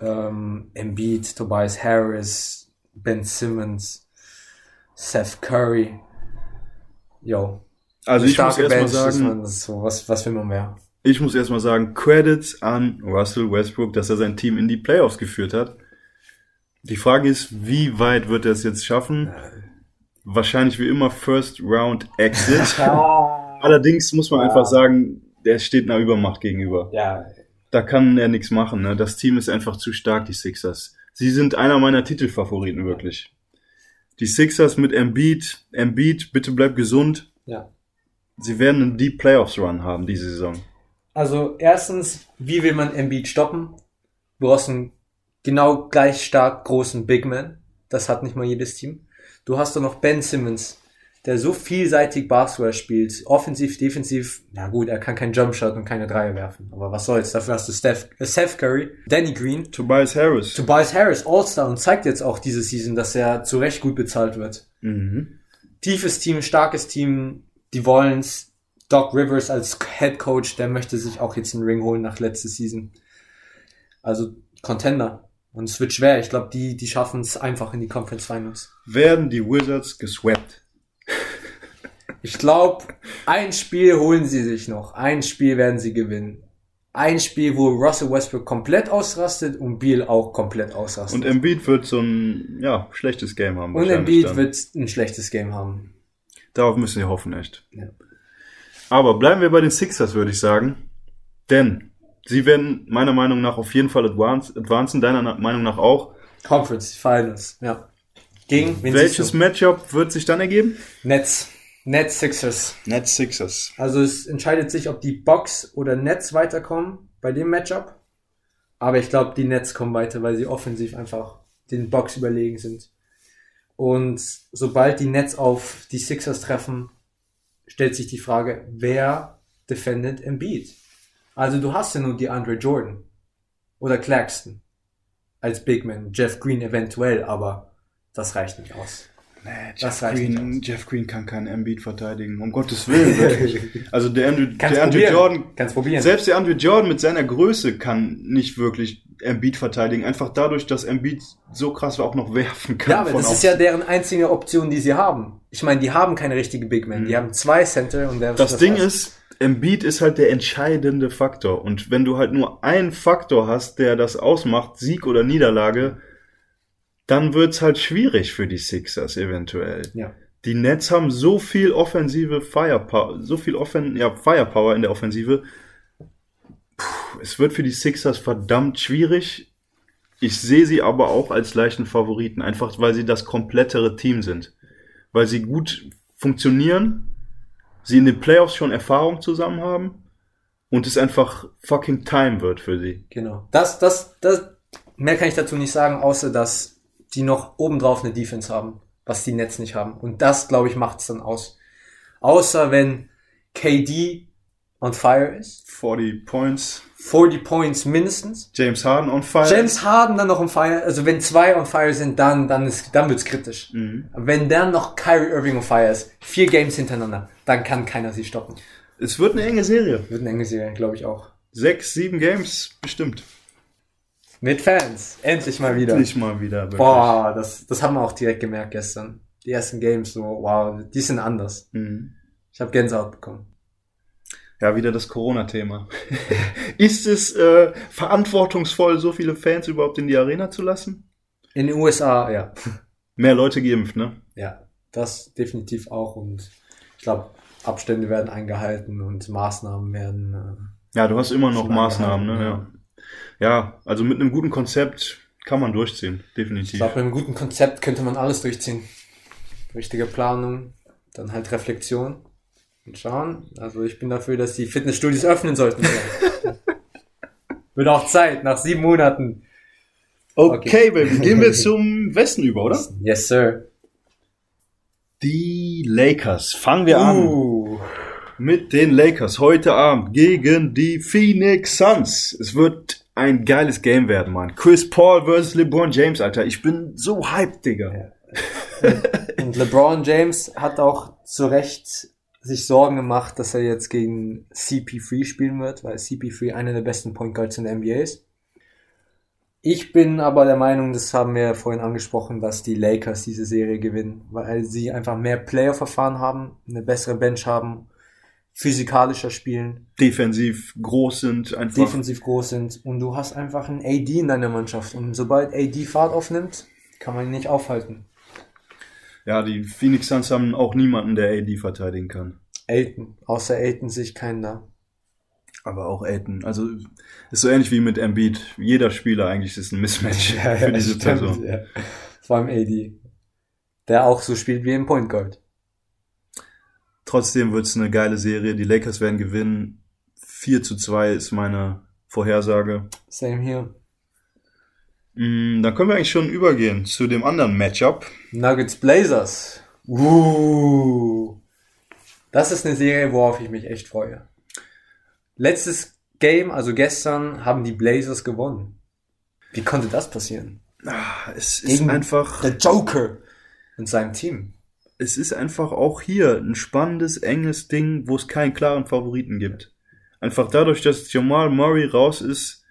Ähm, Embiid, Tobias Harris, Ben Simmons, Seth Curry. Yo, Also, ich muss erstmal sagen, so, was, was will man mehr? Ich muss erstmal sagen, Credits an Russell Westbrook, dass er sein Team in die Playoffs geführt hat. Die Frage ist, wie weit wird er es jetzt schaffen? Wahrscheinlich wie immer First Round Exit. *laughs* Allerdings muss man Ja. einfach sagen, der steht einer Übermacht gegenüber. Ja, Da kann er nichts machen. Ne? Das Team ist einfach zu stark, die Sixers. Sie sind einer meiner Titelfavoriten, wirklich. Die Sixers mit Embiid. Embiid, bitte bleib gesund. Ja. Sie werden einen Deep Playoffs Run haben diese Saison. Also erstens, wie will man Embiid stoppen? Du brauchst einen genau gleich stark großen Big Man. Das hat nicht mal jedes Team. Du hast doch noch Ben Simmons, der so vielseitig Basketball spielt. Offensiv, defensiv. Na gut, er kann keinen Jumpshot und keine Dreier werfen. Aber was soll's? Dafür hast du Steph, äh, Seth Curry, Danny Green, Tobias Harris. Tobias Harris, All-Star und zeigt jetzt auch diese Season, dass er zu Recht gut bezahlt wird. Mhm. Tiefes Team, starkes Team. Die wollen's. Doc Rivers als Head Coach, der möchte sich auch jetzt einen Ring holen nach letzter Season. Also Contender. Und es wird schwer. Ich glaube, die, die schaffen es einfach in die Conference Finals. Werden die Wizards geswept? Ich glaube, ein Spiel holen sie sich noch. Ein Spiel werden sie gewinnen. Ein Spiel, wo Russell Westbrook komplett ausrastet und Beal auch komplett ausrastet. Und Embiid wird so ein, ja, schlechtes Game haben. Und Embiid dann. wird ein schlechtes Game haben. Darauf müssen wir hoffen, echt. Ja. Aber bleiben wir bei den Sixers, würde ich sagen. Denn sie werden meiner Meinung nach auf jeden Fall advance, advancen, deiner Meinung nach auch. Conference Finals, ja. Gegen wen Welches? Matchup wird sich dann ergeben? Nets. Nets Sixers. Nets Sixers. Also es entscheidet sich, ob die Bucks oder Nets weiterkommen bei dem Matchup. Aber ich glaube, die Nets kommen weiter, weil sie offensiv einfach den Bucks überlegen sind. Und sobald die Nets auf die Sixers treffen, stellt sich die Frage, wer defendet Embiid? Also du hast ja nur die Andre Jordan oder Claxton als Big Man, Jeff Green eventuell, aber das reicht nicht aus. Nee, Das Jeff Green, Jeff Green kann keinen Embiid verteidigen. Um Gottes Willen, *laughs* wirklich. Also der Andrew, der Andrew probieren. Jordan, Kannst probieren. selbst der Andrew Jordan mit seiner Größe kann nicht wirklich Embiid verteidigen. Einfach dadurch, dass Embiid so krass auch noch werfen kann. Ja, aber das ist ja deren einzige Option, die sie haben. Ich meine, die haben keine richtige Big Man. Die haben zwei Center und der Mhm. Das Ding ist, Embiid ist halt der entscheidende Faktor. Und wenn du halt nur einen Faktor hast, der das ausmacht, Sieg oder Niederlage, dann wird's halt schwierig für die Sixers eventuell. Ja. Die Nets haben so viel offensive Firepower, so viel Offen ja, Firepower in der Offensive. Puh, es wird für die Sixers verdammt schwierig. Ich sehe sie aber auch als leichten Favoriten, einfach weil sie das komplettere Team sind. Weil sie gut funktionieren, sie in den Playoffs schon Erfahrung zusammen haben und es einfach fucking time wird für sie. Genau. Das, das, das, mehr kann ich dazu nicht sagen, außer dass die noch obendrauf eine Defense haben, was die Nets nicht haben. Und das, glaube ich, macht es dann aus. Außer wenn KD on fire ist. 40 Points, 40 Points mindestens. James Harden on fire. James Harden dann noch on fire. Also wenn zwei on fire sind, dann, dann ist, dann wird's kritisch. Mhm. Wenn dann noch Kyrie Irving on fire ist, vier Games hintereinander, dann kann keiner sie stoppen. Es wird eine enge Serie. Wird eine enge Serie, glaube ich auch. Sechs, sieben Games, bestimmt. Mit Fans. Endlich mal wieder. Nicht mal wieder. Wirklich. Boah, das, das haben wir auch direkt gemerkt gestern. Die ersten Games, so, wow, die sind anders. Mhm. Ich habe Gänsehaut bekommen. Ja, wieder das Corona-Thema. *laughs* Ist es äh, verantwortungsvoll, so viele Fans überhaupt in die Arena zu lassen? In den USA, ja. Mehr Leute geimpft, ne? Ja, das definitiv auch. Und ich glaube, Abstände werden eingehalten und Maßnahmen werden. Äh, Ja, du hast immer noch Maßnahmen, ne? eingehalten, Ja. Ja, also mit einem guten Konzept kann man durchziehen, ich definitiv. glaube, mit einem guten Konzept könnte man alles durchziehen. Richtige Planung, dann halt Reflexion und schauen. Also ich bin dafür, dass die Fitnessstudios öffnen sollten. *laughs* Wird auch Zeit, nach sieben Monaten. Okay, Baby, gehen wir *laughs* zum Westen über, oder? Yes, sir. Die Lakers. Fangen wir an Uh, mit den Lakers heute Abend gegen die Phoenix Suns. Es wird ein geiles Game werden, Mann. Chris Paul versus LeBron James, Alter. Ich bin so hyped, Digga. Ja. Und LeBron James hat auch zu Recht sich Sorgen gemacht, dass er jetzt gegen CP3 spielen wird, weil CP3 einer der besten Point Guards in der NBA ist. Ich bin aber der Meinung, das haben wir vorhin angesprochen, dass die Lakers diese Serie gewinnen, weil sie einfach mehr Player-Verfahren haben, eine bessere Bench haben, physikalischer spielen, Defensiv groß sind, einfach. defensiv groß sind und du hast einfach einen AD in deiner Mannschaft und sobald AD Fahrt aufnimmt, kann man ihn nicht aufhalten. Ja, die Phoenix Suns haben auch niemanden, der AD verteidigen kann. Elton. Außer Elton sehe ich keinen da. Aber auch Aiton. Also ist so ähnlich wie mit Embiid. Jeder Spieler eigentlich ist ein Mismatch *laughs* Ja, für ja, diese stimmt, Person. Ja. Vor allem AD. Der auch so spielt wie ein Point Guard. Trotzdem wird es eine geile Serie. Die Lakers werden gewinnen. 4 zu 2 ist meine Vorhersage. Same hier. Mm, Dann können wir eigentlich schon übergehen zu dem anderen Matchup. Nuggets Blazers. Uh. Das ist eine Serie, worauf ich mich echt freue. Letztes Game, also gestern, haben die Blazers gewonnen. Wie konnte das passieren? Ah, Es ist Gegen- einfach, Der Joker und seinem Team. Es ist einfach auch hier ein spannendes, enges Ding, wo es keinen klaren Favoriten gibt. Einfach dadurch, dass Jamal Murray raus ist,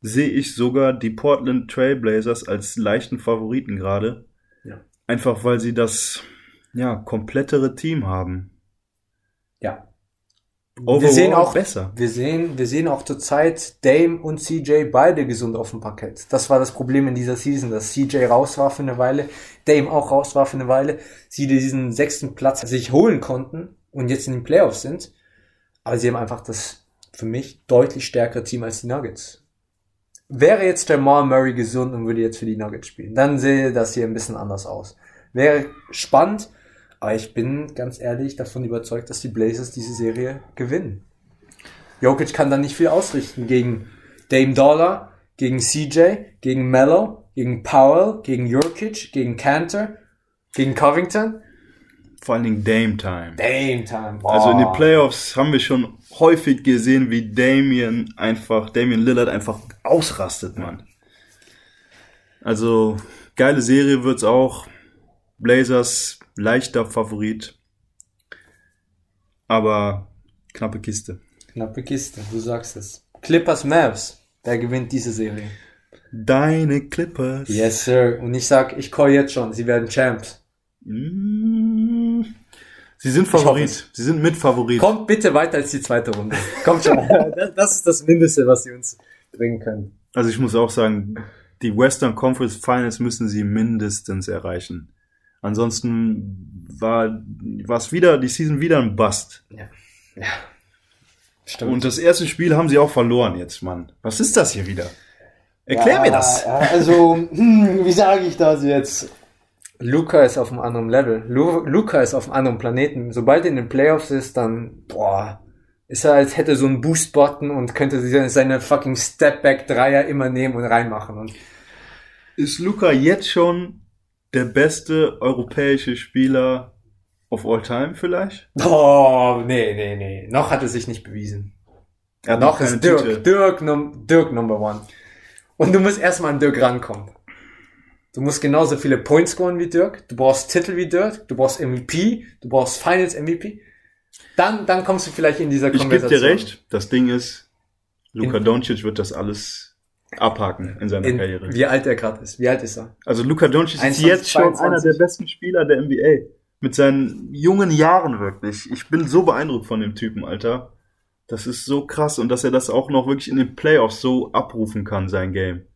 sehe ich sogar die Portland Trailblazers als leichten Favoriten gerade. Ja. Einfach weil sie das, ja, komplettere Team haben. Ja. Overall wir sehen auch besser. Wir sehen, wir sehen auch zurzeit Dame und CJ beide gesund auf dem Parkett. Das war das Problem in dieser Season, dass CJ raus war für eine Weile, Dame auch raus war für eine Weile, sie diesen sechsten Platz sich holen konnten und jetzt in den Playoffs sind. Aber sie haben einfach das für mich deutlich stärkere Team als die Nuggets. Wäre jetzt Jamal Murray gesund und würde jetzt für die Nuggets spielen, dann sähe das hier ein bisschen anders aus. Wäre spannend, aber ich bin ganz ehrlich davon überzeugt, dass die Blazers diese Serie gewinnen. Jokic kann da nicht viel ausrichten gegen Dame Dollar, gegen CJ, gegen Mello, gegen Powell, gegen Jurkic, gegen Cantor, gegen Covington. Vor allen Dingen Dame Time. Dame Time. Boah. Also in den Playoffs haben wir schon häufig gesehen, wie Damian einfach, Damian Lillard einfach ausrastet, Mann. Also geile Serie wird's auch. Blazers leichter Favorit. Aber knappe Kiste. Knappe Kiste, du sagst es. Clippers Mavs. Wer gewinnt diese Serie? Deine Clippers. Yes, sir. Und ich sag, ich call jetzt schon, sie werden Champs. Mm. Sie sind Favorit. Sie sind Mitfavorit. Kommt bitte weiter als die zweite Runde. Kommt schon. *laughs* Das ist das Mindeste, was sie uns bringen können. Also ich muss auch sagen, die Western Conference Finals müssen sie mindestens erreichen. Ansonsten war es wieder die Season wieder ein Bust. Ja. Ja. Stimmt. Und das erste Spiel haben sie auch verloren jetzt, Mann. Was ist das hier wieder? Erklär mir das. Ja, Also, hm, wie sage ich das jetzt? Luca ist auf einem anderen Level. Lu Luca ist auf einem anderen Planeten. Sobald er in den Playoffs ist, dann, boah, ist er als hätte so einen Boost-Button und könnte seine- seine fucking Stepback-Dreier immer nehmen und reinmachen. Und Ist Luca jetzt schon der beste europäische Spieler of all time vielleicht? oh, nee, nee, nee. Noch hat er sich nicht bewiesen. Er Noch keine ist Dirk, Titel. Dirk, num Dirk Number One. Und du musst erstmal an Dirk rankommen. Du musst genauso viele Points scoren wie Dirk. Du brauchst Titel wie Dirk. Du brauchst MVP. Du brauchst Finals MVP. Dann, dann kommst du vielleicht in dieser Ich gebe Konversation. dir recht. Das Ding ist, Luka Doncic wird das alles abhaken in seiner In, Karriere. wie alt er gerade ist. Wie alt ist er? Also Luka Doncic ist 21, jetzt schon 22. einer der besten Spieler der NBA. Mit seinen jungen Jahren wirklich. Ich bin so beeindruckt von dem Typen, Alter. Das ist so krass und dass er das auch noch wirklich in den Playoffs so abrufen kann, sein Game.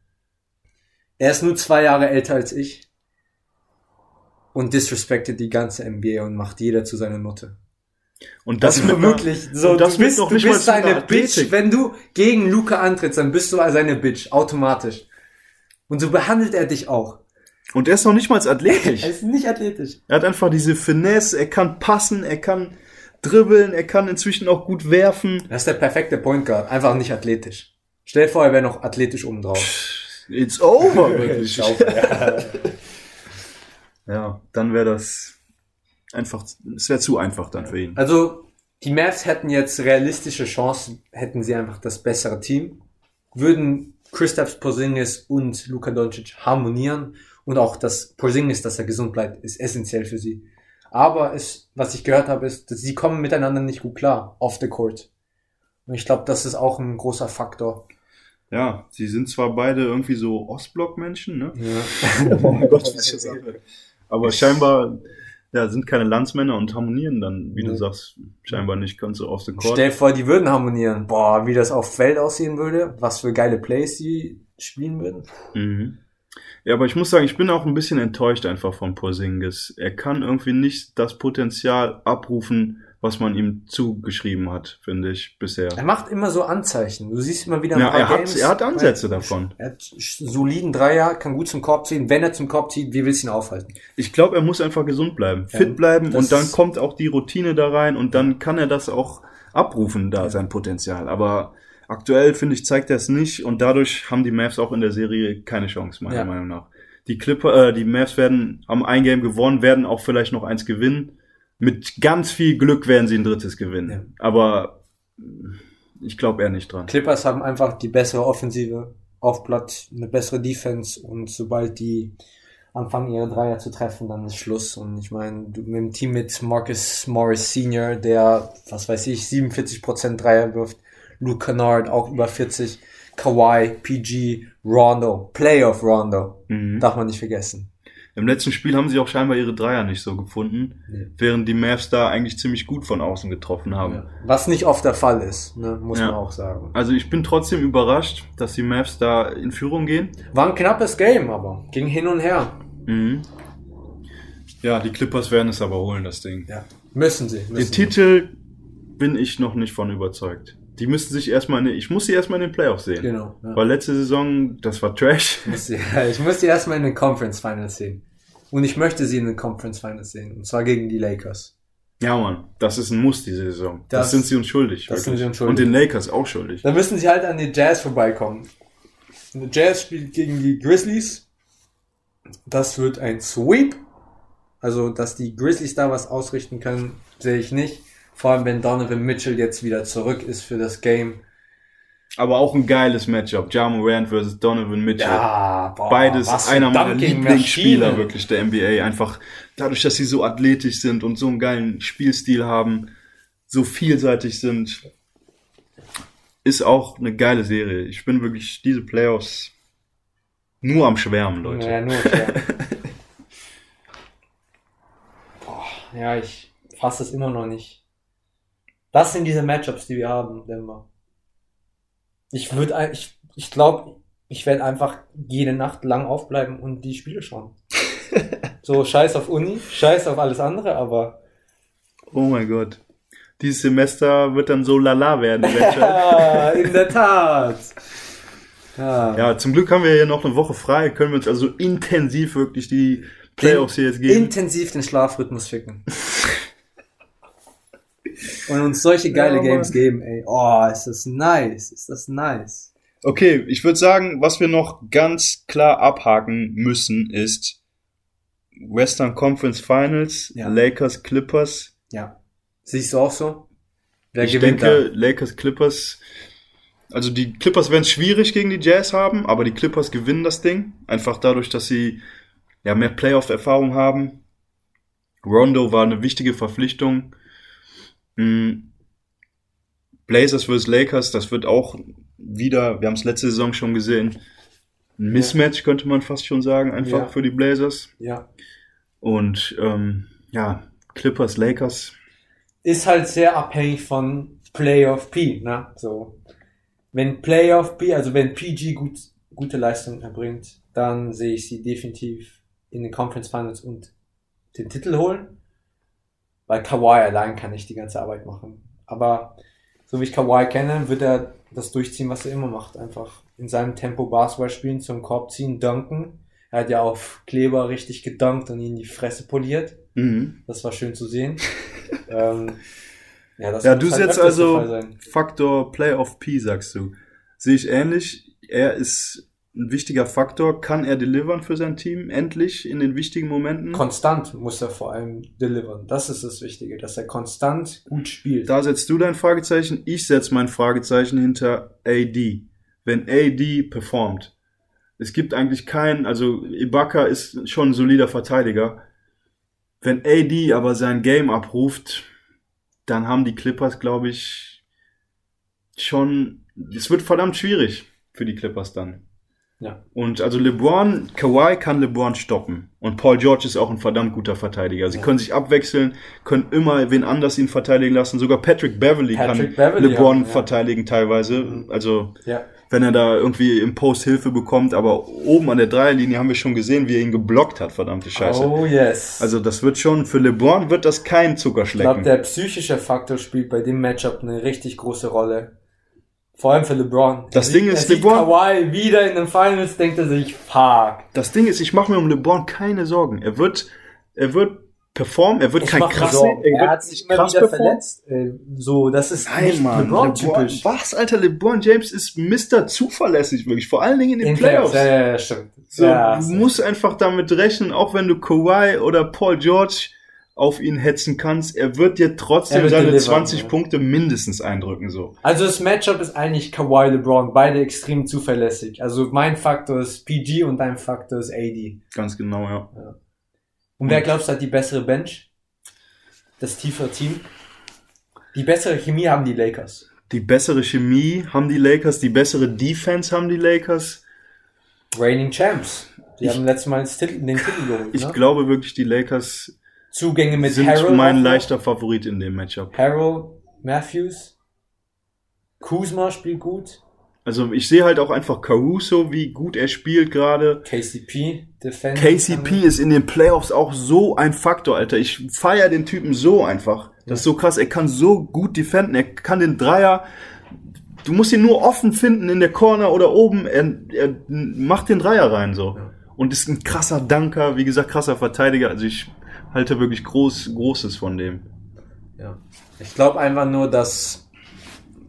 Er ist nur zwei Jahre älter als ich. Und disrespected die ganze NBA und macht jeder zu seiner Nutte. Und das, Das ist wirklich so. das du bist, noch du nicht mal bist einer seine Bitch. Athletik. Wenn du gegen Luca antrittst, dann bist du seine Bitch. Automatisch. Und so behandelt er dich auch. Und er ist noch nicht mal athletisch. *laughs* Er ist nicht athletisch. Er hat einfach diese Finesse, er kann passen, er kann dribbeln, er kann inzwischen auch gut werfen. Das ist der perfekte Point Guard. Einfach nicht athletisch. Stell dir vor, er wäre noch athletisch obendrauf. It's over, *laughs* wirklich. *laughs* Ja, dann wäre das einfach, es wäre zu einfach dann für ihn. Also, die Mavs hätten jetzt realistische Chancen, hätten sie einfach das bessere Team. Würden Kristaps Porzingis und Luka Doncic harmonieren und auch das Porzingis, dass er gesund bleibt, ist essentiell für sie. Aber es, was ich gehört habe, ist, dass sie kommen miteinander nicht gut klar off the court. Und ich glaube, das ist auch ein großer Faktor. Ja, sie sind zwar beide irgendwie so Ostblock-Menschen, ne? Ja. *laughs* Oh mein Gott, wie ich das anhört. Aber scheinbar ja, sind keine Landsmänner und harmonieren dann, wie du Nee. sagst, scheinbar nicht ganz so off the court. Stell dir vor, die würden harmonieren. Boah, wie das auf Feld aussehen würde, was für geile Plays die spielen würden. Mhm. Ja, aber ich muss sagen, ich bin auch ein bisschen enttäuscht einfach von Porzingis. Er kann irgendwie nicht das Potenzial abrufen, was man ihm zugeschrieben hat, finde ich, bisher. Er macht immer so Anzeichen. Du siehst immer wieder ein Ja, paar er hat, Games, er hat Ansätze weil- davon. Er hat soliden Dreier, kann gut zum Korb ziehen. Wenn er zum Korb zieht, wie willst du ihn aufhalten? Ich glaube, er muss einfach gesund bleiben, Ja, fit bleiben und dann kommt auch die Routine da rein und dann kann er das auch abrufen, da sein Potenzial. Aber aktuell, finde ich, zeigt er es nicht und dadurch haben die Mavs auch in der Serie keine Chance, meiner Ja. Meinung nach. Die Clipper, äh, die Mavs werden am ein Game gewonnen, werden auch vielleicht noch eins gewinnen. Mit ganz viel Glück werden sie ein drittes gewinnen. Ja. Aber ich glaube eher nicht dran. Clippers haben einfach die bessere Offensive auf Blatt, eine bessere Defense und sobald die anfangen, ihre Dreier zu treffen, dann ist Schluss. Und ich meine, du mit dem Team mit Marcus Morris Senior, der, was weiß ich, 47% Dreier wirft, Luke Kennard auch über 40, Kawhi, PG, Rondo, Playoff Rondo, Mhm. darf man nicht vergessen. Im letzten Spiel haben sie auch scheinbar ihre Dreier nicht so gefunden, Nee. während die Mavs da eigentlich ziemlich gut von außen getroffen haben. Ja. Was nicht oft der Fall ist, ne, muss Ja. man auch sagen. Also ich bin trotzdem überrascht, dass die Mavs da in Führung gehen. War ein knappes Game, aber ging hin und her. Mhm. Ja, die Clippers werden es aber holen, das Ding. Ja. Müssen sie. Müssen Den. Titel bin ich noch nicht von überzeugt. Die müssten sich erstmal, in, den- ich muss sie erstmal in den Playoffs sehen. Genau. Ja. Weil letzte Saison, das war Trash. Ich muss sie, *laughs* ich muss sie erstmal in den Conference Finals sehen. Und ich möchte sie in den Conference Finals sehen. Und zwar gegen die Lakers. Ja, Mann, das ist ein Muss diese Saison. Das, Das- sind sie uns schuldig. das sind sie uns schuldig. Und den Lakers auch schuldig. Dann müssen sie halt an die Jazz vorbeikommen. Die Jazz spielt gegen die Grizzlies. Das wird ein Sweep. Also, dass die Grizzlies da was ausrichten können, sehe ich nicht. Vor allem, wenn Donovan Mitchell jetzt wieder zurück ist für das Game. Aber auch ein geiles Matchup. Ja Morant versus Donovan Mitchell. Ja, boah, Beides einer meiner. Lieblingsspieler wirklich der NBA. Einfach dadurch, dass sie so athletisch sind und so einen geilen Spielstil haben, so vielseitig sind, ist auch eine geile Serie. Ich bin wirklich diese Playoffs nur am Schwärmen, Leute. Ja, nur schwer. *laughs* Boah, ja, ich fasse es immer noch nicht. Das sind diese Matchups, die wir haben, Denver. Ich würde, ich, ich glaube, ich werde einfach jede Nacht lang aufbleiben und die Spiele schauen. *laughs* so, scheiß auf Uni, scheiß auf alles andere, aber Oh mein Gott. Dieses Semester wird dann so lala werden. eventuell. *laughs* ja, in der Tat. Ja. ja, zum Glück haben wir hier noch eine Woche frei, können wir uns also intensiv wirklich die Playoffs hier jetzt geben. intensiv den Schlafrhythmus ficken. *laughs* Und uns solche geile Ja. Games geben, ey. Oh, ist das nice. Ist das nice. Okay, ich würde sagen, was wir noch ganz klar abhaken müssen, ist Western Conference Finals, Ja. Lakers Clippers. Ja. Siehst du auch so? Wer ich gewinnt denke, Lakers Clippers. Also die Clippers werden es schwierig gegen die Jazz haben, aber die Clippers gewinnen das Ding. Einfach dadurch, dass sie ja mehr Playoff-Erfahrung haben. Rondo war eine wichtige Verpflichtung. Mm. Blazers vs. Lakers, das wird auch wieder, wir haben es letzte Saison schon gesehen, ein Mismatch könnte man fast schon sagen, einfach Ja. für die Blazers. Ja. Und ähm, ja, Clippers, Lakers. Ist halt sehr abhängig von Playoff P, ne? So. Wenn Playoff P, also wenn PG gut, gute Leistung erbringt, dann sehe ich sie definitiv in den Conference Finals und den Titel holen. Weil Kawhi allein kann nicht die ganze Arbeit machen. Aber so wie ich Kawhi kenne, wird er das durchziehen, was er immer macht. Einfach in seinem Tempo Basketball spielen, zum Korb ziehen, dunken. Er hat ja auf Kleber richtig gedunkt und ihn die Fresse poliert. Mhm. Das war schön zu sehen. *laughs* ähm, ja, das Ja, du halt setzt also. Faktor Playoff P, sagst du. Sehe ich ähnlich. Er ist ein wichtiger Faktor. Kann er delivern für sein Team endlich in den wichtigen Momenten? Konstant muss er vor allem delivern. Das ist das Wichtige, dass er konstant gut spielt. da setzt du dein Fragezeichen. Ich setze mein Fragezeichen hinter AD. Wenn AD performt. Es gibt eigentlich keinen, also Ibaka ist schon ein solider Verteidiger. Wenn AD aber sein Game abruft, dann haben die Clippers, glaube ich, schon, es wird verdammt schwierig für die Clippers dann. Ja. Und also LeBron, Kawhi kann LeBron stoppen. Und Paul George ist auch ein verdammt guter Verteidiger. Sie Ja. können sich abwechseln, können immer wen anders ihn verteidigen lassen. Sogar Patrick Beverly Patrick kann Beverly LeBron auch, ja. verteidigen teilweise. Mhm. Also Ja. wenn er da irgendwie im Post Hilfe bekommt, aber oben an der Dreierlinie haben wir schon gesehen, wie er ihn geblockt hat, verdammte Scheiße. Oh yes. Also das wird schon, für LeBron wird das kein ich glaube, Zuckerschlecken. der psychische Faktor spielt bei dem Matchup eine richtig große Rolle. Vor allem für LeBron. Das Er Ding sieht- ist, LeBron- Kawhi wieder in den Finals, denkt er sich, fuck. Das Ding ist, ich mache mir um LeBron keine Sorgen. Er wird, er wird performen, er wird Ich kein mach mir krass, Sorgen. er Er hat sich immer krass wieder performen. verletzt. Äh, So, das ist Nein, nicht Mann. LeBron-typisch. was, Alter? LeBron James ist Mr. zuverlässig, wirklich. Vor allen Dingen in den In Playoffs. Ja, ja, ja, stimmt. So, ja, du musst einfach damit rechnen, auch wenn du Kawhi oder Paul George auf ihn hetzen kannst, er wird dir trotzdem wird seine delivern, 20 ja. Punkte mindestens eindrücken, so. Also das Matchup ist eigentlich Kawhi LeBron, beide extrem zuverlässig. Also mein Faktor ist PG und dein Faktor ist AD. Ganz genau, ja. Und wer glaubst du hat die bessere Bench? Das tiefere Team? Die bessere Chemie haben die Lakers. Die bessere Chemie haben die Lakers, die bessere Defense haben die Lakers. Reigning Champs. Die Ich- haben letztes Mal den Titel geholt. Ich ne? glaube wirklich, die Lakers Zugänge mit sind Harold. mein leichter Favorit in dem Matchup. Harold, Matthews. Kuzma spielt gut. Also ich sehe halt auch einfach Caruso, wie gut er spielt gerade. KCP, Defense. KCP ist in den Playoffs auch so ein Faktor, Alter. Ich feier den Typen so einfach. Das ist so krass. Er kann so gut defenden. Er kann den Dreier. Du musst ihn nur offen finden in der Corner oder oben. Er, er macht den Dreier rein so. Und ist ein krasser Danker, wie gesagt, krasser Verteidiger. Also ich halte wirklich groß, Großes von dem. Ja. Ich glaube einfach nur, dass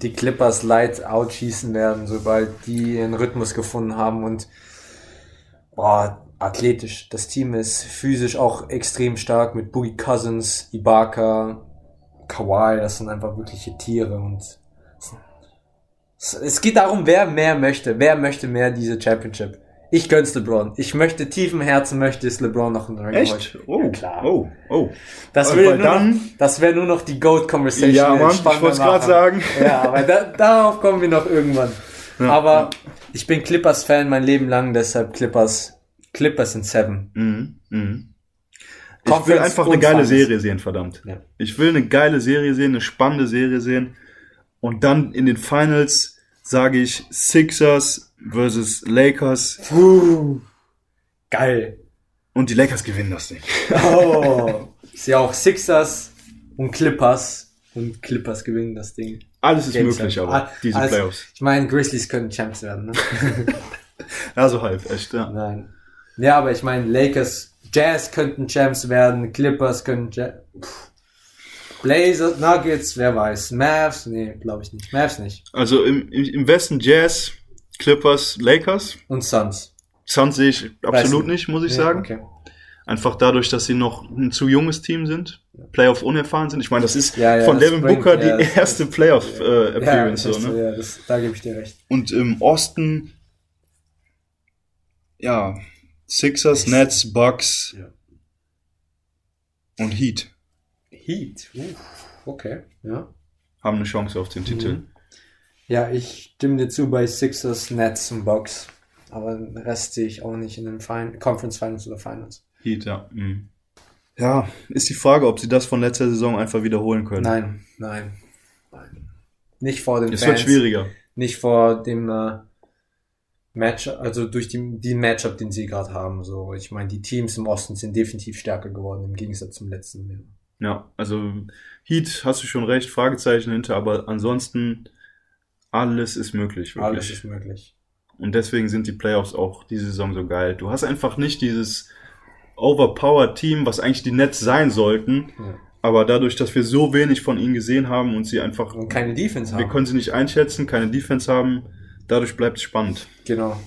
die Clippers light out schießen werden, sobald die ihren Rhythmus gefunden haben und boah, athletisch. Das Team ist physisch auch extrem stark mit Boogie Cousins, Ibaka, Kawhi, das sind einfach wirkliche Tiere und es- es geht darum, wer mehr möchte. Wer möchte mehr diese Championship? Ich gönn's LeBron. Ich möchte tief im Herzen möchte es LeBron noch einen Ring Echt? Oh, Ja, klar. oh, oh. Das wäre nur, dann- noch, das wär nur noch die Goat Conversation. Ja, Mann, ich wollte es gerade sagen. Ja, aber da, darauf kommen wir noch irgendwann. Ja. aber ich bin Clippers-Fan mein Leben lang, deshalb Clippers, Clippers in Seven. Mhm, mhm. Ich will Conference einfach eine geile. Serie sehen, verdammt. Ja. Ich will eine geile Serie sehen, eine spannende Serie sehen. Und dann in den Finals sage ich Sixers versus Lakers. Puh, geil. Und die Lakers gewinnen das Ding. *laughs* Oh. Ich sehe auch Sixers und Clippers und Clippers gewinnen das Ding. Alles ist Game möglich, aber Ah, diese also, Playoffs. Ich meine, Grizzlies können Champs werden, ne? *laughs* Ja, so halb, echt, ja. Nein. Ja, aber ich meine, Lakers, Jazz könnten Champs werden, Clippers können Ja- Pff. Blazers, Nuggets, wer weiß. Mavs, nee, glaube ich nicht. Mavs nicht. Also im im Westen Jazz, Clippers, Lakers. Und Suns. Suns sehe ich absolut nicht. muss ich Ja, sagen. Okay. Einfach dadurch, dass sie noch ein zu junges Team sind, Playoff unerfahren sind. Ich meine, das ist Ja, ja, von Devin Booker die *laughs* erste Playoff äh, so, ne? das, da gebe ich dir recht. Und im Osten, ja, Sixers, Nets, Bucks und Heat Heat. Uff, okay. Ja. haben eine Chance auf den Titel. Mhm. Ja, ich stimme dir zu bei Sixers, Nets und Bucks. Aber den Rest sehe ich auch nicht in den fin Conference Finals oder Finals. Heat, ja. Mhm. Ja, ist die Frage, ob sie das von letzter Saison einfach wiederholen können. Nein, nein, nein. Nicht vor den Es Fans. wird schwieriger. Nicht vor dem äh, Match, also durch die, die Matchup, den sie gerade haben. So, ich meine, die Teams im Osten sind definitiv stärker geworden im Gegensatz zum letzten Jahr. Ja, also Heat hast du schon recht, Fragezeichen hinter, aber ansonsten alles ist möglich, wirklich. Alles ist möglich. Und deswegen sind die Playoffs auch diese Saison so geil. Du hast einfach nicht dieses overpowered Team, was eigentlich die Nets sein sollten. Ja. Aber dadurch, dass wir so wenig von ihnen gesehen haben und sie einfach, Und keine Defense wir haben. können sie nicht einschätzen, keine Defense haben, dadurch bleibt es spannend. Genau.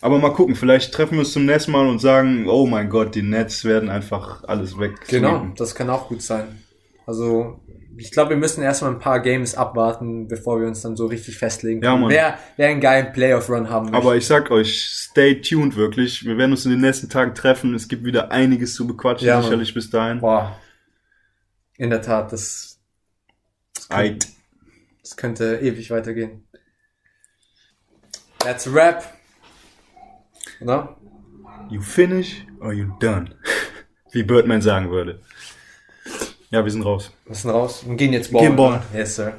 Aber mal gucken, vielleicht treffen wir uns zum nächsten Mal und sagen, oh mein Gott, die Nets werden einfach alles weg. Genau, das kann auch gut sein. Also, ich glaube, wir müssen erstmal ein paar Games abwarten, bevor wir uns dann so richtig festlegen Ja, Mann. wer, wer einen geilen Playoff-Run haben möchte. Aber ich sag euch, stay tuned wirklich. Wir werden uns in den nächsten Tagen treffen. Es gibt wieder einiges zu bequatschen, Ja, Mann. sicherlich bis dahin. Boah. In der Tat, das, Eit. das könnte ewig weitergehen. That's a wrap. Oder? You finish or you done? *laughs* Wie Birdman sagen würde. Ja, wir sind raus. Wir sind raus und gehen jetzt Gehen ballen. ballen. Yes, sir.